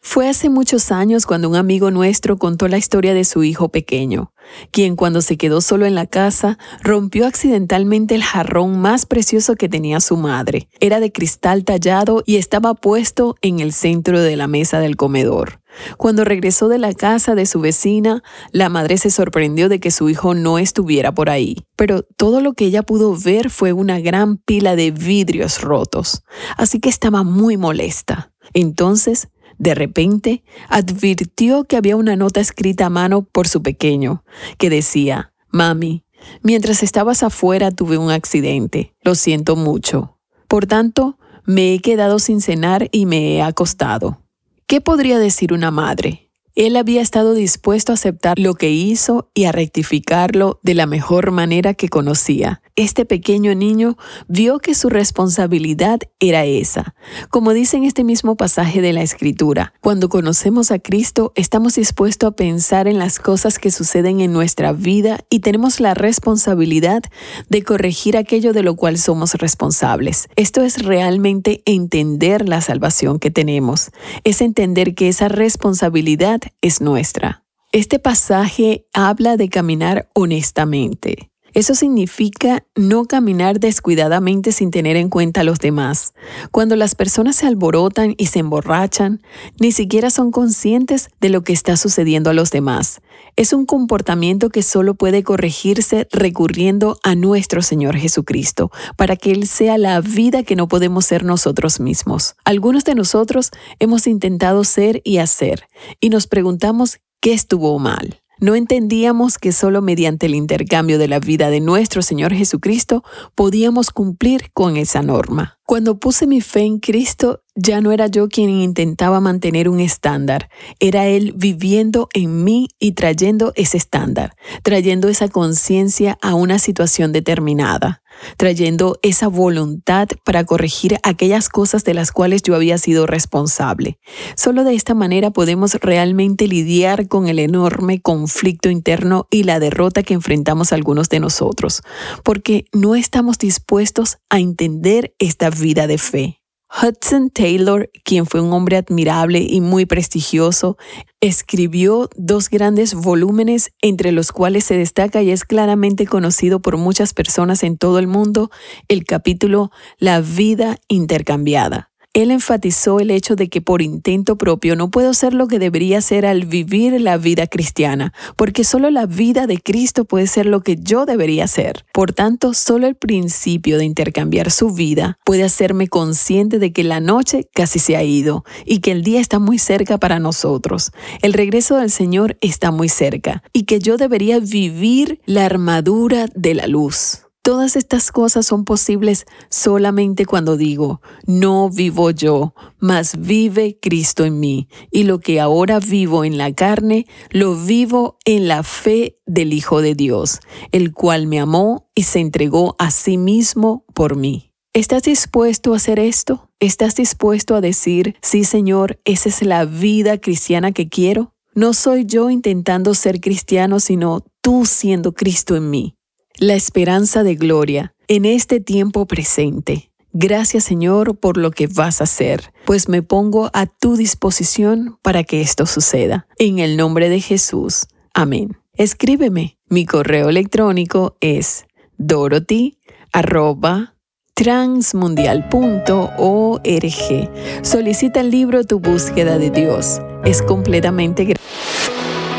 Fue hace muchos años cuando un amigo nuestro contó la historia de su hijo pequeño, quien cuando se quedó solo en la casa rompió accidentalmente el jarrón más precioso que tenía su madre. Era de cristal tallado y estaba puesto en el centro de la mesa del comedor. Cuando regresó de la casa de su vecina, la madre se sorprendió de que su hijo no estuviera por ahí, pero todo lo que ella pudo ver fue una gran pila de vidrios rotos, así que estaba muy molesta. Entonces de repente, advirtió que había una nota escrita a mano por su pequeño, que decía, Mami, mientras estabas afuera tuve un accidente, lo siento mucho. Por tanto, me he quedado sin cenar y me he acostado. ¿Qué podría decir una madre? Él había estado dispuesto a aceptar lo que hizo y a rectificarlo de la mejor manera que conocía. Este pequeño niño vio que su responsabilidad era esa. Como dice en este mismo pasaje de la Escritura, cuando conocemos a Cristo estamos dispuestos a pensar en las cosas que suceden en nuestra vida y tenemos la responsabilidad de corregir aquello de lo cual somos responsables. Esto es realmente entender la salvación que tenemos. Es entender que esa responsabilidad es nuestra. Este pasaje habla de caminar honestamente. Eso significa no caminar descuidadamente sin tener en cuenta a los demás. Cuando las personas se alborotan y se emborrachan, ni siquiera son conscientes de lo que está sucediendo a los demás. Es un comportamiento que solo puede corregirse recurriendo a nuestro Señor Jesucristo, para que Él sea la vida que no podemos ser nosotros mismos. Algunos de nosotros hemos intentado ser y hacer, y nos preguntamos qué estuvo mal. No entendíamos que solo mediante el intercambio de la vida de nuestro Señor Jesucristo podíamos cumplir con esa norma. Cuando puse mi fe en Cristo, ya no era yo quien intentaba mantener un estándar, era Él viviendo en mí y trayendo ese estándar, trayendo esa conciencia a una situación determinada trayendo esa voluntad para corregir aquellas cosas de las cuales yo había sido responsable. Solo de esta manera podemos realmente lidiar con el enorme conflicto interno y la derrota que enfrentamos algunos de nosotros, porque no estamos dispuestos a entender esta vida de fe. Hudson Taylor, quien fue un hombre admirable y muy prestigioso, escribió dos grandes volúmenes entre los cuales se destaca y es claramente conocido por muchas personas en todo el mundo el capítulo La vida intercambiada. Él enfatizó el hecho de que por intento propio no puedo ser lo que debería ser al vivir la vida cristiana, porque solo la vida de Cristo puede ser lo que yo debería ser. Por tanto, solo el principio de intercambiar su vida puede hacerme consciente de que la noche casi se ha ido y que el día está muy cerca para nosotros. El regreso del Señor está muy cerca y que yo debería vivir la armadura de la luz. Todas estas cosas son posibles solamente cuando digo, no vivo yo, mas vive Cristo en mí, y lo que ahora vivo en la carne, lo vivo en la fe del Hijo de Dios, el cual me amó y se entregó a sí mismo por mí. ¿Estás dispuesto a hacer esto? ¿Estás dispuesto a decir, sí Señor, esa es la vida cristiana que quiero? No soy yo intentando ser cristiano, sino tú siendo Cristo en mí la esperanza de gloria en este tiempo presente. Gracias Señor por lo que vas a hacer, pues me pongo a tu disposición para que esto suceda. En el nombre de Jesús. Amén. Escríbeme. Mi correo electrónico es dorothy@transmundial.org. Solicita el libro Tu búsqueda de Dios. Es completamente gratis.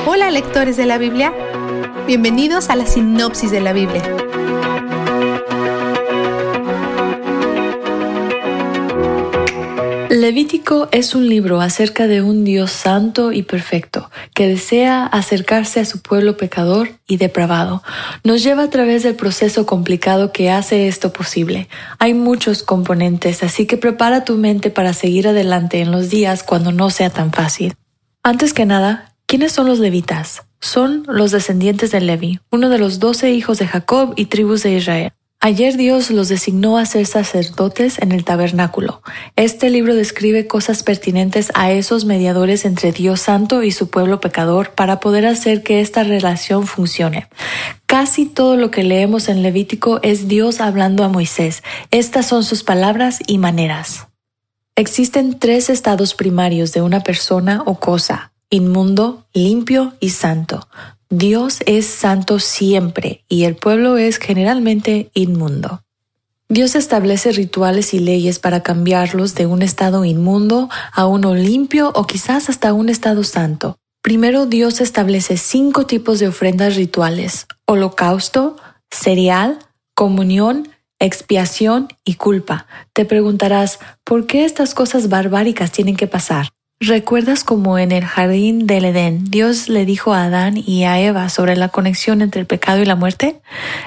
Hola lectores de la Biblia. Bienvenidos a la sinopsis de la Biblia. Levítico es un libro acerca de un Dios santo y perfecto que desea acercarse a su pueblo pecador y depravado. Nos lleva a través del proceso complicado que hace esto posible. Hay muchos componentes, así que prepara tu mente para seguir adelante en los días cuando no sea tan fácil. Antes que nada, ¿quiénes son los levitas? Son los descendientes de Levi, uno de los doce hijos de Jacob y tribus de Israel. Ayer Dios los designó a ser sacerdotes en el tabernáculo. Este libro describe cosas pertinentes a esos mediadores entre Dios Santo y su pueblo pecador para poder hacer que esta relación funcione. Casi todo lo que leemos en Levítico es Dios hablando a Moisés. Estas son sus palabras y maneras. Existen tres estados primarios de una persona o cosa, inmundo, limpio y santo. Dios es santo siempre y el pueblo es generalmente inmundo. Dios establece rituales y leyes para cambiarlos de un estado inmundo a uno limpio o quizás hasta un estado santo. Primero Dios establece cinco tipos de ofrendas rituales, holocausto, cereal, comunión, expiación y culpa. Te preguntarás, ¿por qué estas cosas barbáricas tienen que pasar? ¿Recuerdas cómo en el jardín del Edén Dios le dijo a Adán y a Eva sobre la conexión entre el pecado y la muerte?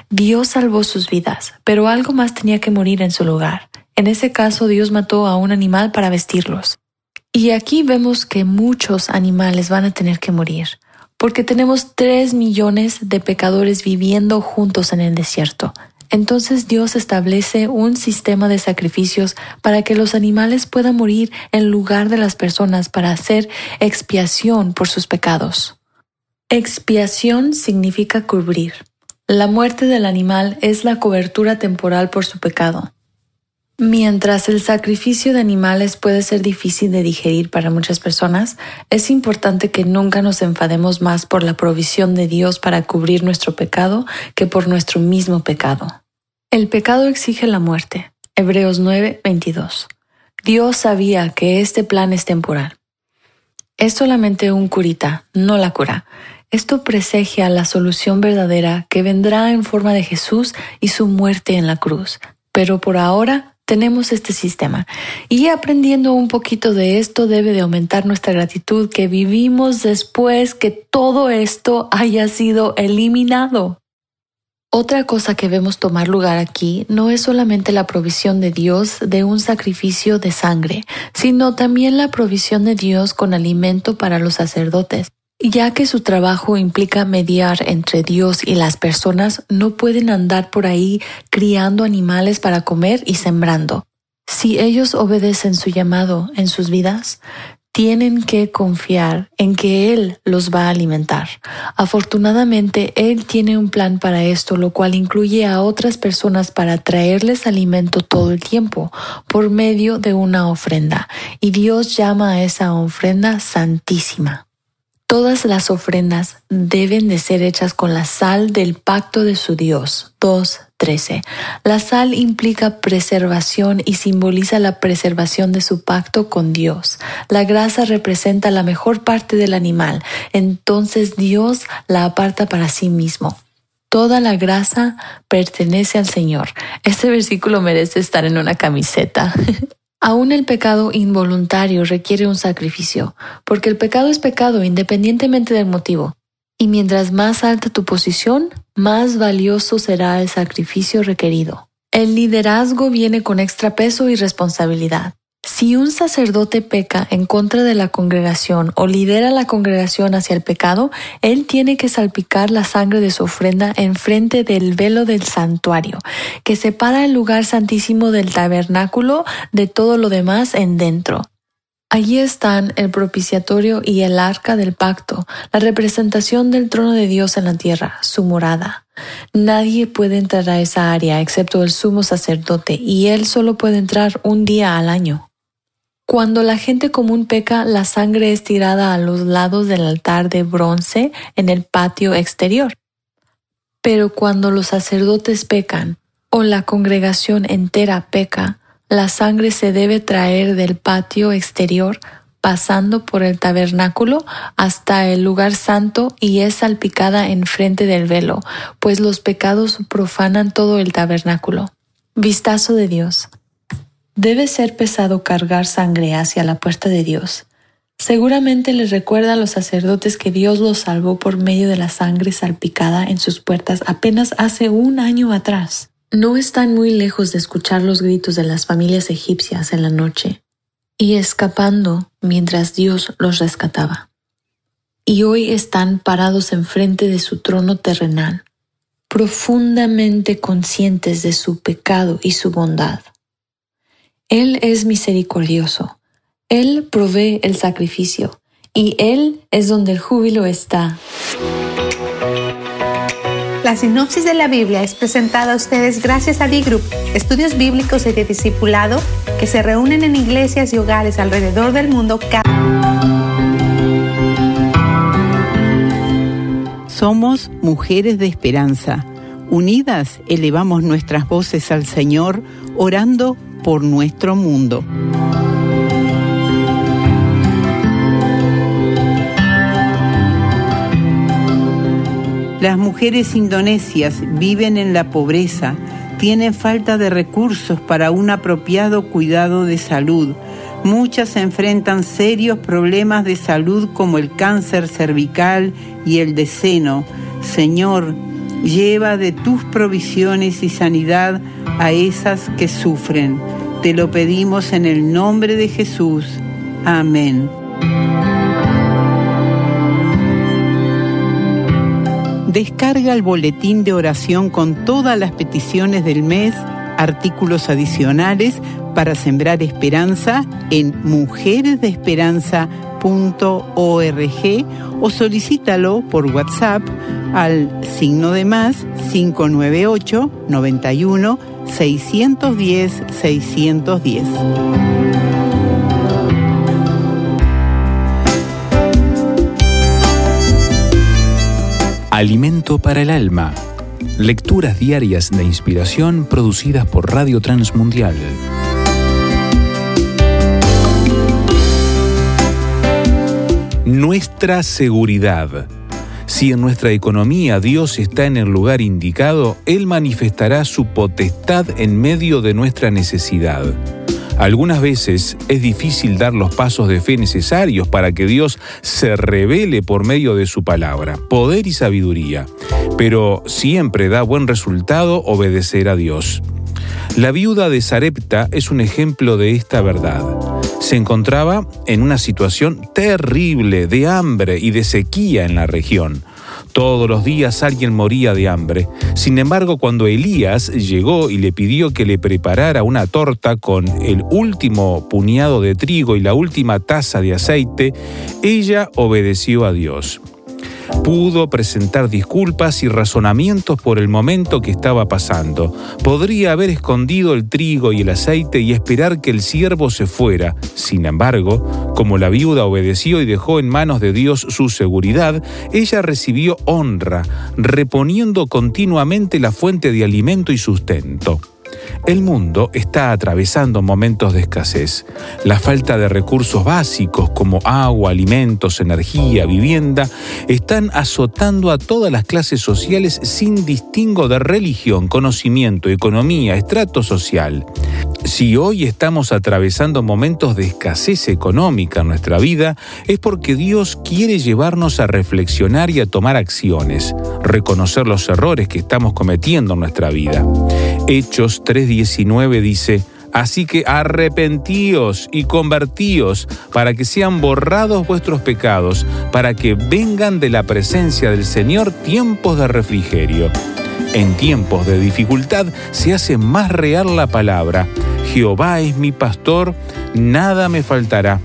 Dios salvó sus vidas, pero algo más tenía que morir en su lugar. En ese caso Dios mató a un animal para vestirlos. Y aquí vemos que muchos animales van a tener que morir, porque tenemos tres millones de pecadores viviendo juntos en el desierto. Entonces Dios establece un sistema de sacrificios para que los animales puedan morir en lugar de las personas para hacer expiación por sus pecados. Expiación significa cubrir. La muerte del animal es la cobertura temporal por su pecado. Mientras el sacrificio de animales puede ser difícil de digerir para muchas personas, es importante que nunca nos enfademos más por la provisión de Dios para cubrir nuestro pecado que por nuestro mismo pecado. El pecado exige la muerte. Hebreos 9, 22. Dios sabía que este plan es temporal. Es solamente un curita, no la cura. Esto presegia la solución verdadera que vendrá en forma de Jesús y su muerte en la cruz. Pero por ahora tenemos este sistema. Y aprendiendo un poquito de esto debe de aumentar nuestra gratitud que vivimos después que todo esto haya sido eliminado. Otra cosa que vemos tomar lugar aquí no es solamente la provisión de Dios de un sacrificio de sangre, sino también la provisión de Dios con alimento para los sacerdotes. Ya que su trabajo implica mediar entre Dios y las personas, no pueden andar por ahí criando animales para comer y sembrando. Si ellos obedecen su llamado en sus vidas, tienen que confiar en que Él los va a alimentar. Afortunadamente, Él tiene un plan para esto, lo cual incluye a otras personas para traerles alimento todo el tiempo por medio de una ofrenda. Y Dios llama a esa ofrenda santísima. Todas las ofrendas deben de ser hechas con la sal del pacto de su Dios. 2.13. La sal implica preservación y simboliza la preservación de su pacto con Dios. La grasa representa la mejor parte del animal, entonces Dios la aparta para sí mismo. Toda la grasa pertenece al Señor. Este versículo merece estar en una camiseta. [LAUGHS] Aún el pecado involuntario requiere un sacrificio, porque el pecado es pecado independientemente del motivo. Y mientras más alta tu posición, más valioso será el sacrificio requerido. El liderazgo viene con extra peso y responsabilidad. Si un sacerdote peca en contra de la congregación o lidera la congregación hacia el pecado, él tiene que salpicar la sangre de su ofrenda en frente del velo del santuario, que separa el lugar santísimo del tabernáculo de todo lo demás en dentro. Allí están el propiciatorio y el arca del pacto, la representación del trono de Dios en la tierra, su morada. Nadie puede entrar a esa área excepto el sumo sacerdote, y él solo puede entrar un día al año. Cuando la gente común peca, la sangre es tirada a los lados del altar de bronce en el patio exterior. Pero cuando los sacerdotes pecan o la congregación entera peca, la sangre se debe traer del patio exterior pasando por el tabernáculo hasta el lugar santo y es salpicada enfrente del velo, pues los pecados profanan todo el tabernáculo. Vistazo de Dios. Debe ser pesado cargar sangre hacia la puerta de Dios. Seguramente les recuerda a los sacerdotes que Dios los salvó por medio de la sangre salpicada en sus puertas apenas hace un año atrás. No están muy lejos de escuchar los gritos de las familias egipcias en la noche y escapando mientras Dios los rescataba. Y hoy están parados enfrente de su trono terrenal, profundamente conscientes de su pecado y su bondad. Él es misericordioso, Él provee el sacrificio, y Él es donde el júbilo está. La sinopsis de la Biblia es presentada a ustedes gracias a D-Group, estudios bíblicos y de discipulado que se reúnen en iglesias y hogares alrededor del mundo. Somos mujeres de esperanza. Unidas elevamos nuestras voces al Señor, orando por nuestro mundo. Las mujeres indonesias viven en la pobreza, tienen falta de recursos para un apropiado cuidado de salud. Muchas enfrentan serios problemas de salud como el cáncer cervical y el de seno. Señor, lleva de tus provisiones y sanidad a esas que sufren. Te lo pedimos en el nombre de Jesús. Amén. Descarga el boletín de oración con todas las peticiones del mes, artículos adicionales para sembrar esperanza en o solicítalo por WhatsApp al signo de más 598 91 610 610. Alimento para el alma. Lecturas diarias de inspiración producidas por Radio Transmundial. Nuestra seguridad. Si en nuestra economía Dios está en el lugar indicado, Él manifestará su potestad en medio de nuestra necesidad. Algunas veces es difícil dar los pasos de fe necesarios para que Dios se revele por medio de su palabra, poder y sabiduría, pero siempre da buen resultado obedecer a Dios. La viuda de Sarepta es un ejemplo de esta verdad. Se encontraba en una situación terrible de hambre y de sequía en la región. Todos los días alguien moría de hambre. Sin embargo, cuando Elías llegó y le pidió que le preparara una torta con el último puñado de trigo y la última taza de aceite, ella obedeció a Dios pudo presentar disculpas y razonamientos por el momento que estaba pasando. Podría haber escondido el trigo y el aceite y esperar que el siervo se fuera. Sin embargo, como la viuda obedeció y dejó en manos de Dios su seguridad, ella recibió honra, reponiendo continuamente la fuente de alimento y sustento. El mundo está atravesando momentos de escasez. La falta de recursos básicos como agua, alimentos, energía, vivienda, están azotando a todas las clases sociales sin distingo de religión, conocimiento, economía, estrato social. Si hoy estamos atravesando momentos de escasez económica en nuestra vida, es porque Dios quiere llevarnos a reflexionar y a tomar acciones, reconocer los errores que estamos cometiendo en nuestra vida. Hechos 3:19 dice, Así que arrepentíos y convertíos para que sean borrados vuestros pecados, para que vengan de la presencia del Señor tiempos de refrigerio. En tiempos de dificultad se hace más real la palabra. Jehová es mi pastor, nada me faltará.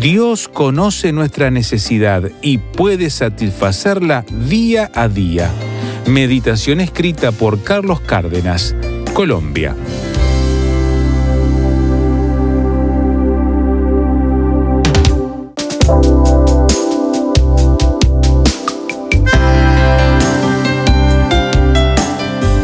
Dios conoce nuestra necesidad y puede satisfacerla día a día. Meditación escrita por Carlos Cárdenas, Colombia.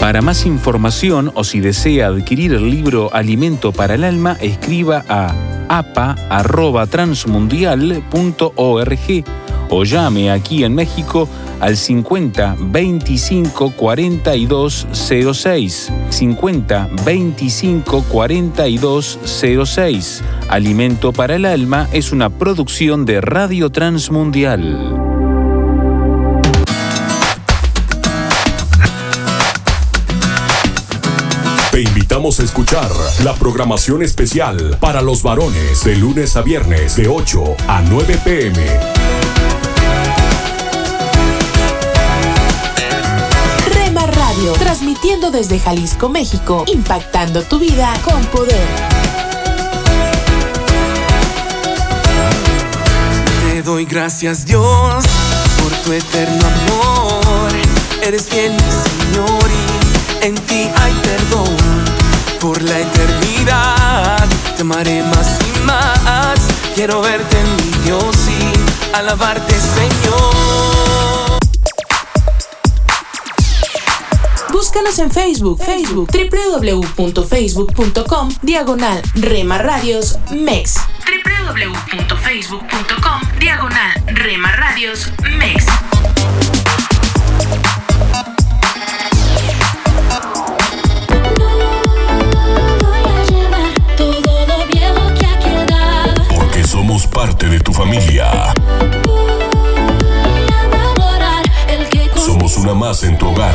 Para más información o si desea adquirir el libro Alimento para el Alma, escriba a apa.transmundial.org o llame aquí en México al 50 25 42 06. 50 25 42 06. Alimento para el Alma es una producción de Radio Transmundial. Te invitamos a escuchar la programación especial para los varones de lunes a viernes de 8 a 9 pm. Transmitiendo desde Jalisco, México, impactando tu vida con poder. Te doy gracias Dios por tu eterno amor. Eres fiel Señor y en ti hay perdón. Por la eternidad te amaré más y más. Quiero verte en mi Dios y alabarte Señor. Búscanos en Facebook, Facebook, www.facebook.com, diagonal Rema Radios MEX. www.facebook.com, diagonal Rema Radios MEX. Todo lo viejo que ha quedado. Porque somos parte de tu familia. El que Somos una más en tu hogar.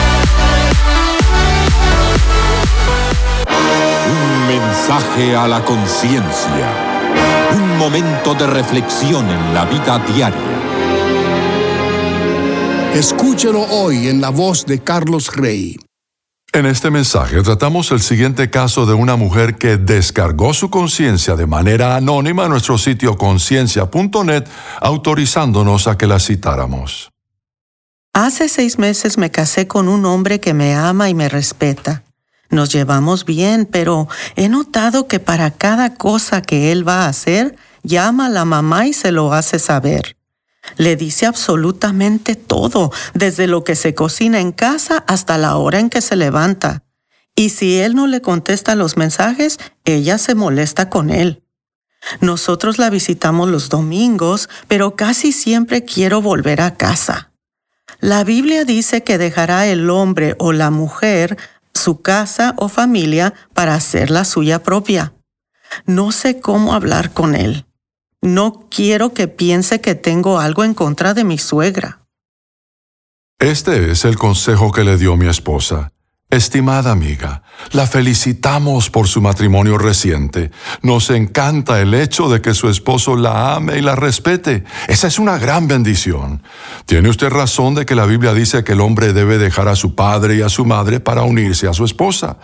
Un mensaje a la conciencia. Un momento de reflexión en la vida diaria. Escúchelo hoy en la voz de Carlos Rey. En este mensaje tratamos el siguiente caso de una mujer que descargó su conciencia de manera anónima en nuestro sitio conciencia.net, autorizándonos a que la citáramos. Hace seis meses me casé con un hombre que me ama y me respeta. Nos llevamos bien, pero he notado que para cada cosa que él va a hacer, llama a la mamá y se lo hace saber. Le dice absolutamente todo, desde lo que se cocina en casa hasta la hora en que se levanta. Y si él no le contesta los mensajes, ella se molesta con él. Nosotros la visitamos los domingos, pero casi siempre quiero volver a casa. La Biblia dice que dejará el hombre o la mujer su casa o familia para hacer la suya propia. No sé cómo hablar con él. No quiero que piense que tengo algo en contra de mi suegra. Este es el consejo que le dio mi esposa. Estimada amiga, la felicitamos por su matrimonio reciente. Nos encanta el hecho de que su esposo la ame y la respete. Esa es una gran bendición. Tiene usted razón de que la Biblia dice que el hombre debe dejar a su padre y a su madre para unirse a su esposa.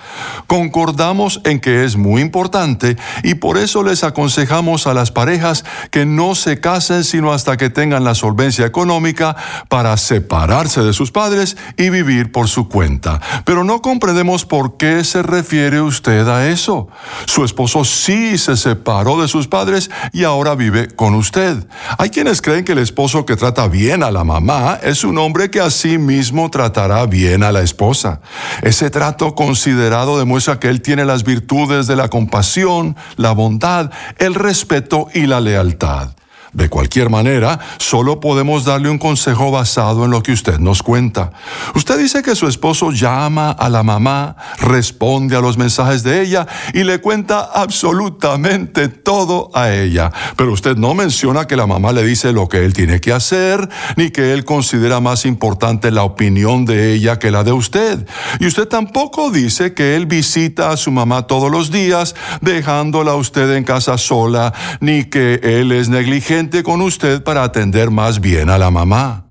Concordamos en que es muy importante y por eso les aconsejamos a las parejas que no se casen sino hasta que tengan la solvencia económica para separarse de sus padres y vivir por su cuenta. Pero no comprendemos por qué se refiere usted a eso. Su esposo sí se separó de sus padres y ahora vive con usted. Hay quienes creen que el esposo que trata bien a la mamá es un hombre que así mismo tratará bien a la esposa. Ese trato considerado demuestra que él tiene las virtudes de la compasión, la bondad, el respeto y la lealtad. De cualquier manera, solo podemos darle un consejo basado en lo que usted nos cuenta. Usted dice que su esposo llama a la mamá, responde a los mensajes de ella y le cuenta absolutamente todo a ella. Pero usted no menciona que la mamá le dice lo que él tiene que hacer, ni que él considera más importante la opinión de ella que la de usted. Y usted tampoco dice que él visita a su mamá todos los días, dejándola a usted en casa sola, ni que él es negligente con usted para atender más bien a la mamá.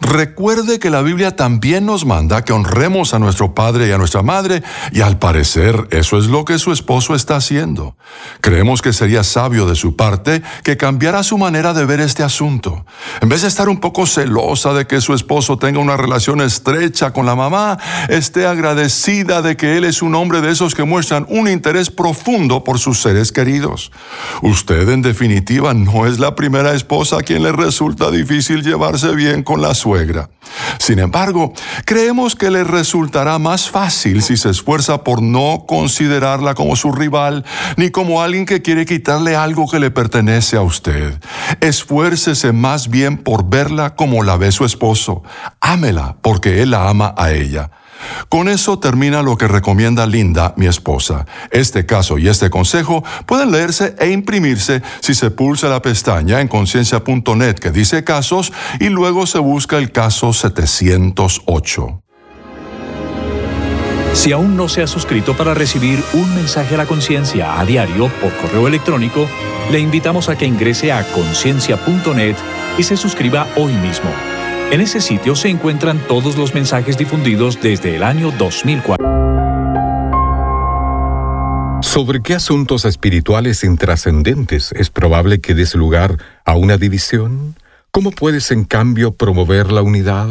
Recuerde que la Biblia también nos manda que honremos a nuestro padre y a nuestra madre, y al parecer eso es lo que su esposo está haciendo. Creemos que sería sabio de su parte que cambiara su manera de ver este asunto. En vez de estar un poco celosa de que su esposo tenga una relación estrecha con la mamá, esté agradecida de que él es un hombre de esos que muestran un interés profundo por sus seres queridos. Usted, en definitiva, no es la primera esposa a quien le resulta difícil llevarse bien con la Sin embargo, creemos que le resultará más fácil si se esfuerza por no considerarla como su rival ni como alguien que quiere quitarle algo que le pertenece a usted. Esfuércese más bien por verla como la ve su esposo. Ámela porque él la ama a ella. Con eso termina lo que recomienda Linda, mi esposa. Este caso y este consejo pueden leerse e imprimirse si se pulsa la pestaña en conciencia.net que dice casos y luego se busca el caso 708. Si aún no se ha suscrito para recibir un mensaje a la conciencia a diario por correo electrónico, le invitamos a que ingrese a conciencia.net y se suscriba hoy mismo. En ese sitio se encuentran todos los mensajes difundidos desde el año 2004. ¿Sobre qué asuntos espirituales intrascendentes es probable que des lugar a una división? ¿Cómo puedes en cambio promover la unidad?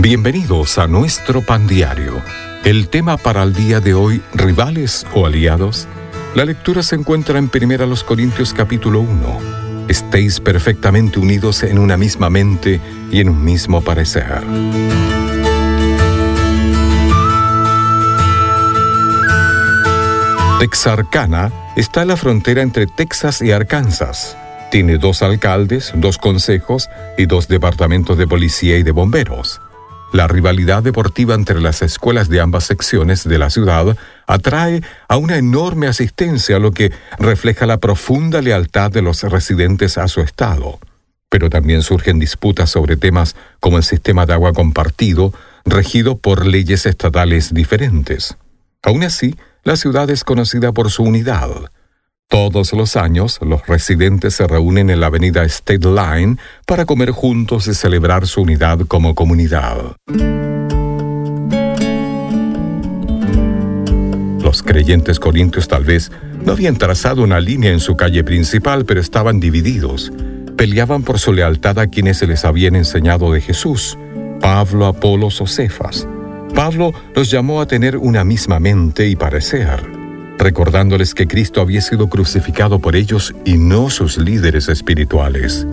Bienvenidos a nuestro pan diario. El tema para el día de hoy, rivales o aliados, la lectura se encuentra en 1 Corintios capítulo 1. Estéis perfectamente unidos en una misma mente y en un mismo parecer. Texarkana está en la frontera entre Texas y Arkansas. Tiene dos alcaldes, dos consejos y dos departamentos de policía y de bomberos. La rivalidad deportiva entre las escuelas de ambas secciones de la ciudad atrae a una enorme asistencia, lo que refleja la profunda lealtad de los residentes a su estado. Pero también surgen disputas sobre temas como el sistema de agua compartido, regido por leyes estatales diferentes. Aún así, la ciudad es conocida por su unidad. Todos los años, los residentes se reúnen en la avenida State Line para comer juntos y celebrar su unidad como comunidad. Los creyentes corintios tal vez no habían trazado una línea en su calle principal, pero estaban divididos. Peleaban por su lealtad a quienes se les habían enseñado de Jesús, Pablo, Apolos o Cefas. Pablo los llamó a tener una misma mente y parecer recordándoles que Cristo había sido crucificado por ellos y no sus líderes espirituales.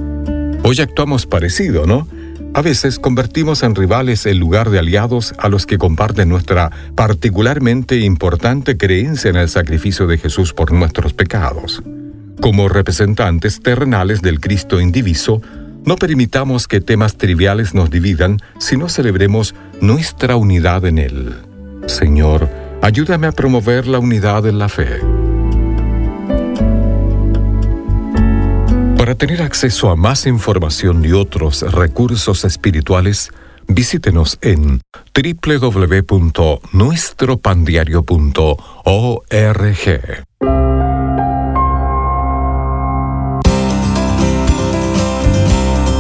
Hoy actuamos parecido, ¿no? A veces convertimos en rivales en lugar de aliados a los que comparten nuestra particularmente importante creencia en el sacrificio de Jesús por nuestros pecados. Como representantes terrenales del Cristo indiviso, no permitamos que temas triviales nos dividan, sino celebremos nuestra unidad en Él. Señor, Ayúdame a promover la unidad en la fe. Para tener acceso a más información y otros recursos espirituales, visítenos en www.nuestropandiario.org.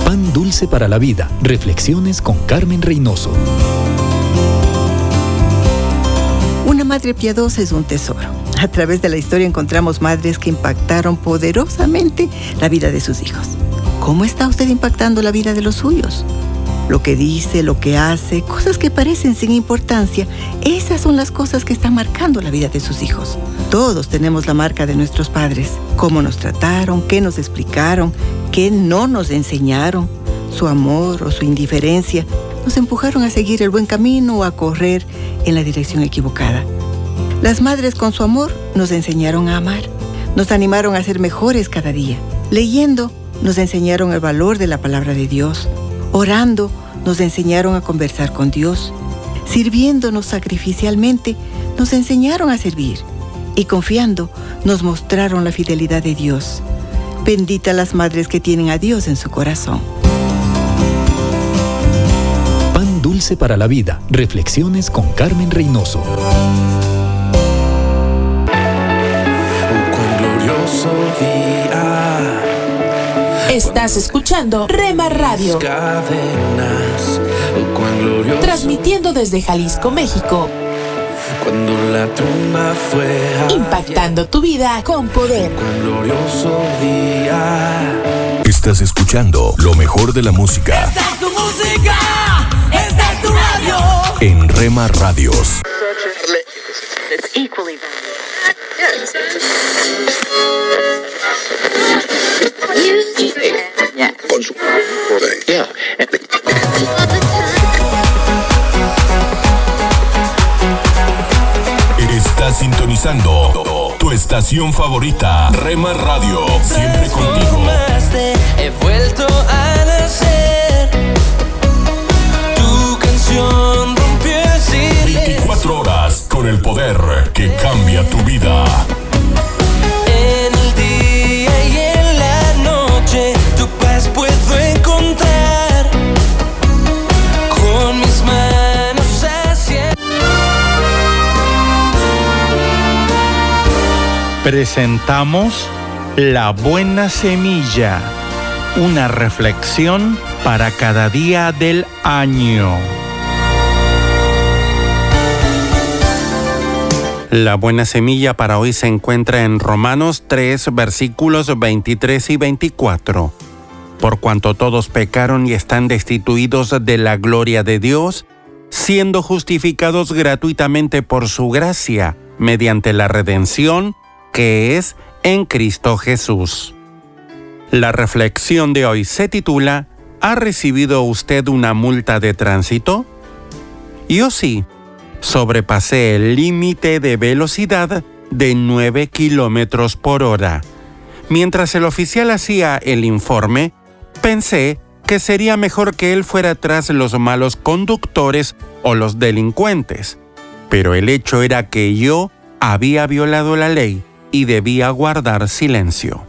Pan dulce para la vida. Reflexiones con Carmen Reynoso. Una madre piadosa es un tesoro. A través de la historia encontramos madres que impactaron poderosamente la vida de sus hijos. ¿Cómo está usted impactando la vida de los suyos? Lo que dice, lo que hace, cosas que parecen sin importancia, esas son las cosas que están marcando la vida de sus hijos. Todos tenemos la marca de nuestros padres. Cómo nos trataron, qué nos explicaron, qué no nos enseñaron, su amor o su indiferencia nos empujaron a seguir el buen camino o a correr en la dirección equivocada. Las madres con su amor nos enseñaron a amar, nos animaron a ser mejores cada día. Leyendo nos enseñaron el valor de la palabra de Dios. Orando nos enseñaron a conversar con Dios. Sirviéndonos sacrificialmente nos enseñaron a servir. Y confiando nos mostraron la fidelidad de Dios. Bendita las madres que tienen a Dios en su corazón. Dulce para la Vida. Reflexiones con Carmen Reynoso. cuán glorioso día. Estás escuchando Rema Radio. Cadenas, oh, Transmitiendo desde Jalisco, México. cuando la tumba fue Impactando tu vida con poder. cuán glorioso día. Estás escuchando lo mejor de la música es tu música, esta es tu radio. en Rema Radios. Estás sintonizando tu estación favorita, Rema Radio. Siempre contigo. He vuelto a con el poder que cambia tu vida. En el día y en la noche, tu paz puedo encontrar. Con mis manos hacia Presentamos La Buena Semilla, una reflexión para cada día del año. La buena semilla para hoy se encuentra en Romanos 3, versículos 23 y 24. Por cuanto todos pecaron y están destituidos de la gloria de Dios, siendo justificados gratuitamente por su gracia, mediante la redención que es en Cristo Jesús. La reflexión de hoy se titula ¿Ha recibido usted una multa de tránsito? Yo sí, sobrepasé el límite de velocidad de 9 kilómetros por hora. Mientras el oficial hacía el informe, pensé que sería mejor que él fuera tras los malos conductores o los delincuentes. Pero el hecho era que yo había violado la ley y debía guardar silencio.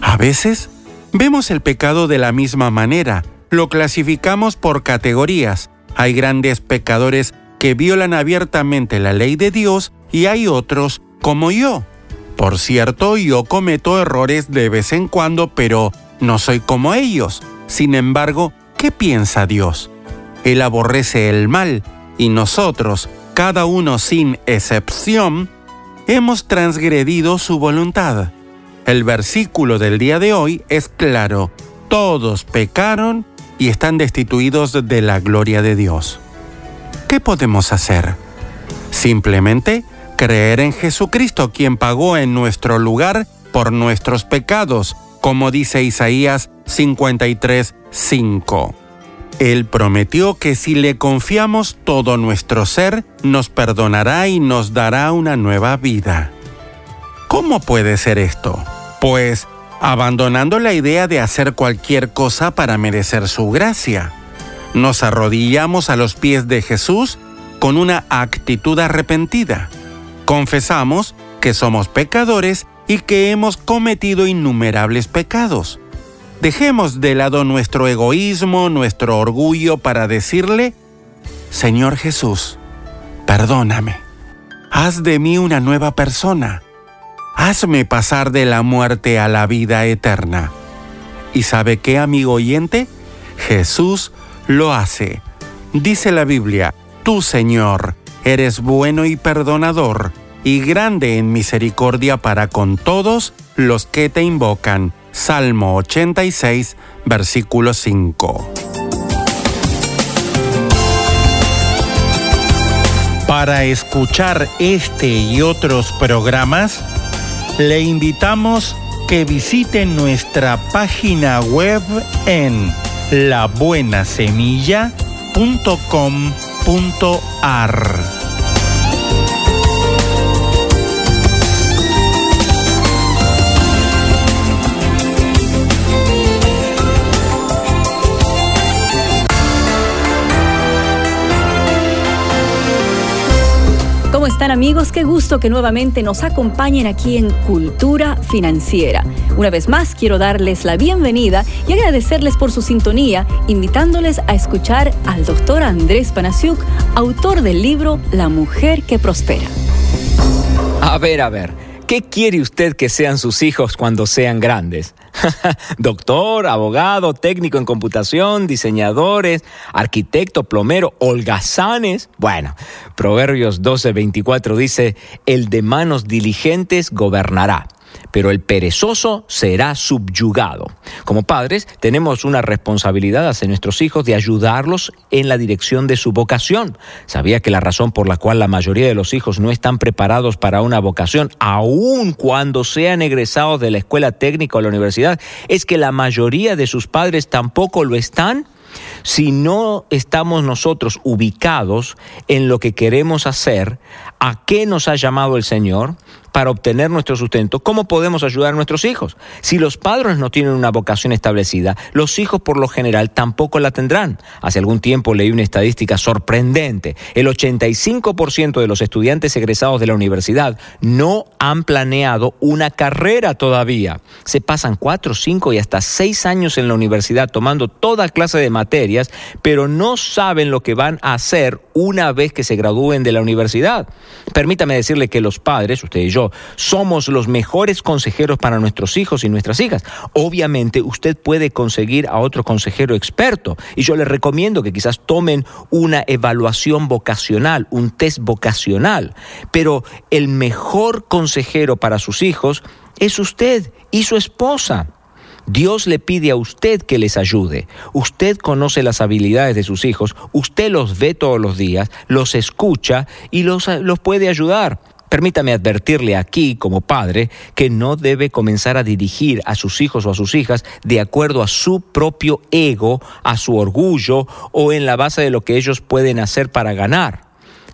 A veces vemos el pecado de la misma manera, lo clasificamos por categorías. Hay grandes pecadores que violan abiertamente la ley de Dios y hay otros como yo. Por cierto, yo cometo errores de vez en cuando, pero no soy como ellos. Sin embargo, ¿qué piensa Dios? Él aborrece el mal y nosotros, cada uno sin excepción, hemos transgredido su voluntad. El versículo del día de hoy es claro. Todos pecaron y están destituidos de la gloria de Dios. ¿Qué podemos hacer? Simplemente creer en Jesucristo, quien pagó en nuestro lugar por nuestros pecados, como dice Isaías 53, 5. Él prometió que si le confiamos todo nuestro ser, nos perdonará y nos dará una nueva vida. ¿Cómo puede ser esto? Pues abandonando la idea de hacer cualquier cosa para merecer su gracia. Nos arrodillamos a los pies de Jesús con una actitud arrepentida. Confesamos que somos pecadores y que hemos cometido innumerables pecados. Dejemos de lado nuestro egoísmo, nuestro orgullo para decirle, Señor Jesús, perdóname. Haz de mí una nueva persona. Hazme pasar de la muerte a la vida eterna. ¿Y sabe qué, amigo oyente? Jesús lo hace. Dice la Biblia, tú Señor, eres bueno y perdonador, y grande en misericordia para con todos los que te invocan. Salmo 86, versículo 5. Para escuchar este y otros programas, le invitamos que visite nuestra página web en labuenasemilla.com.ar. están amigos? Qué gusto que nuevamente nos acompañen aquí en Cultura Financiera. Una vez más quiero darles la bienvenida y agradecerles por su sintonía, invitándoles a escuchar al doctor Andrés Panasiuk, autor del libro La mujer que prospera. A ver, a ver. ¿Qué quiere usted que sean sus hijos cuando sean grandes? [LAUGHS] Doctor, abogado, técnico en computación, diseñadores, arquitecto, plomero, holgazanes. Bueno, Proverbios 12:24 dice, el de manos diligentes gobernará pero el perezoso será subyugado. Como padres, tenemos una responsabilidad hacia nuestros hijos de ayudarlos en la dirección de su vocación. Sabía que la razón por la cual la mayoría de los hijos no están preparados para una vocación, aun cuando sean egresados de la escuela técnica o la universidad, es que la mayoría de sus padres tampoco lo están si no estamos nosotros ubicados en lo que queremos hacer, a qué nos ha llamado el Señor, para obtener nuestro sustento, ¿cómo podemos ayudar a nuestros hijos? Si los padres no tienen una vocación establecida, los hijos por lo general tampoco la tendrán. Hace algún tiempo leí una estadística sorprendente. El 85% de los estudiantes egresados de la universidad no han planeado una carrera todavía. Se pasan cuatro, cinco y hasta seis años en la universidad tomando toda clase de materias, pero no saben lo que van a hacer una vez que se gradúen de la universidad. Permítame decirle que los padres, usted y yo, somos los mejores consejeros para nuestros hijos y nuestras hijas. Obviamente usted puede conseguir a otro consejero experto y yo le recomiendo que quizás tomen una evaluación vocacional, un test vocacional, pero el mejor consejero para sus hijos es usted y su esposa. Dios le pide a usted que les ayude. Usted conoce las habilidades de sus hijos, usted los ve todos los días, los escucha y los, los puede ayudar. Permítame advertirle aquí, como padre, que no debe comenzar a dirigir a sus hijos o a sus hijas de acuerdo a su propio ego, a su orgullo o en la base de lo que ellos pueden hacer para ganar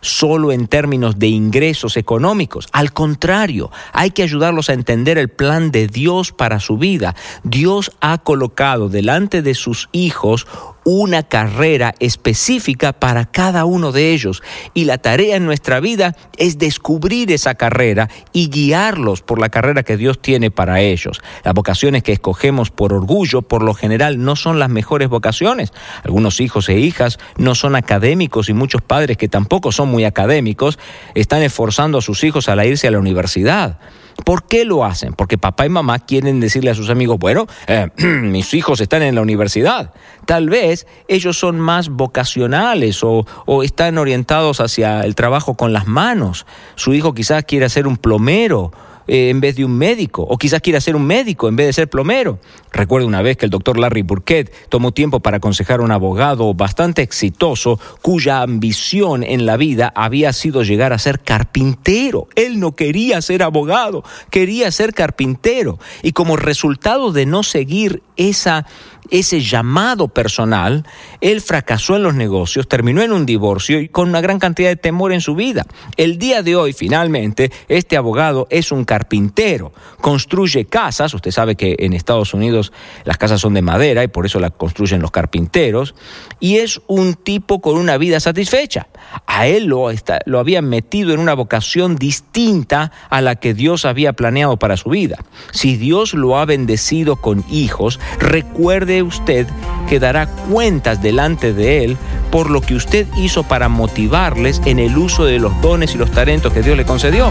solo en términos de ingresos económicos. Al contrario, hay que ayudarlos a entender el plan de Dios para su vida. Dios ha colocado delante de sus hijos una carrera específica para cada uno de ellos. Y la tarea en nuestra vida es descubrir esa carrera y guiarlos por la carrera que Dios tiene para ellos. Las vocaciones que escogemos por orgullo, por lo general, no son las mejores vocaciones. Algunos hijos e hijas no son académicos y muchos padres que tampoco son muy académicos están esforzando a sus hijos a irse a la universidad. ¿Por qué lo hacen? Porque papá y mamá quieren decirle a sus amigos, bueno, eh, [CLEARS THROAT] mis hijos están en la universidad. Tal vez ellos son más vocacionales o, o, están orientados hacia el trabajo con las manos. Su hijo quizás quiere ser un plomero eh, en vez de un médico, o quizás quiera ser un médico en vez de ser plomero. Recuerdo una vez que el doctor Larry Burkett tomó tiempo para aconsejar a un abogado bastante exitoso cuya ambición en la vida había sido llegar a ser carpintero. Él no quería ser abogado, quería ser carpintero. Y como resultado de no seguir esa ese llamado personal, él fracasó en los negocios, terminó en un divorcio y con una gran cantidad de temor en su vida. El día de hoy, finalmente, este abogado es un carpintero, construye casas, usted sabe que en Estados Unidos las casas son de madera y por eso las construyen los carpinteros, y es un tipo con una vida satisfecha. A él lo, lo habían metido en una vocación distinta a la que Dios había planeado para su vida. Si Dios lo ha bendecido con hijos, recuerde usted que dará cuentas delante de Él por lo que usted hizo para motivarles en el uso de los dones y los talentos que Dios le concedió.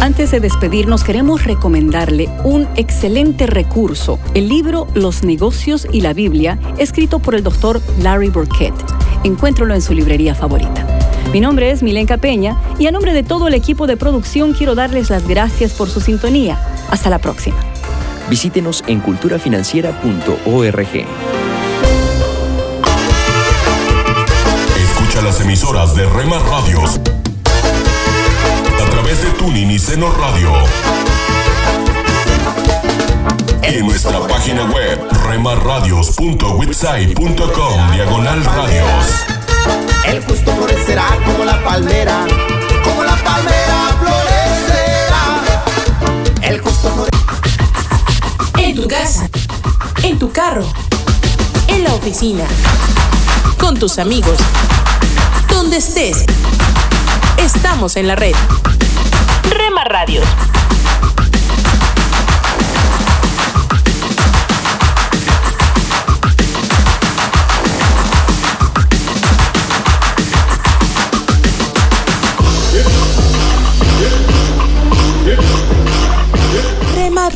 Antes de despedirnos, queremos recomendarle un excelente recurso, el libro Los negocios y la Biblia, escrito por el doctor Larry Burkett. Encuéntralo en su librería favorita. Mi nombre es Milenka Peña y a nombre de todo el equipo de producción quiero darles las gracias por su sintonía. Hasta la próxima. Visítenos en culturafinanciera.org. Escucha las emisoras de Rema Radios a través de Tuning y Seno Radio. Y en nuestra página web remarradios.witsai.com diagonal radios. El justo florecerá como la palmera, tu casa, en tu carro, en la oficina, con tus amigos, donde estés. Estamos en la red. Rema Radios.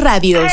Radios.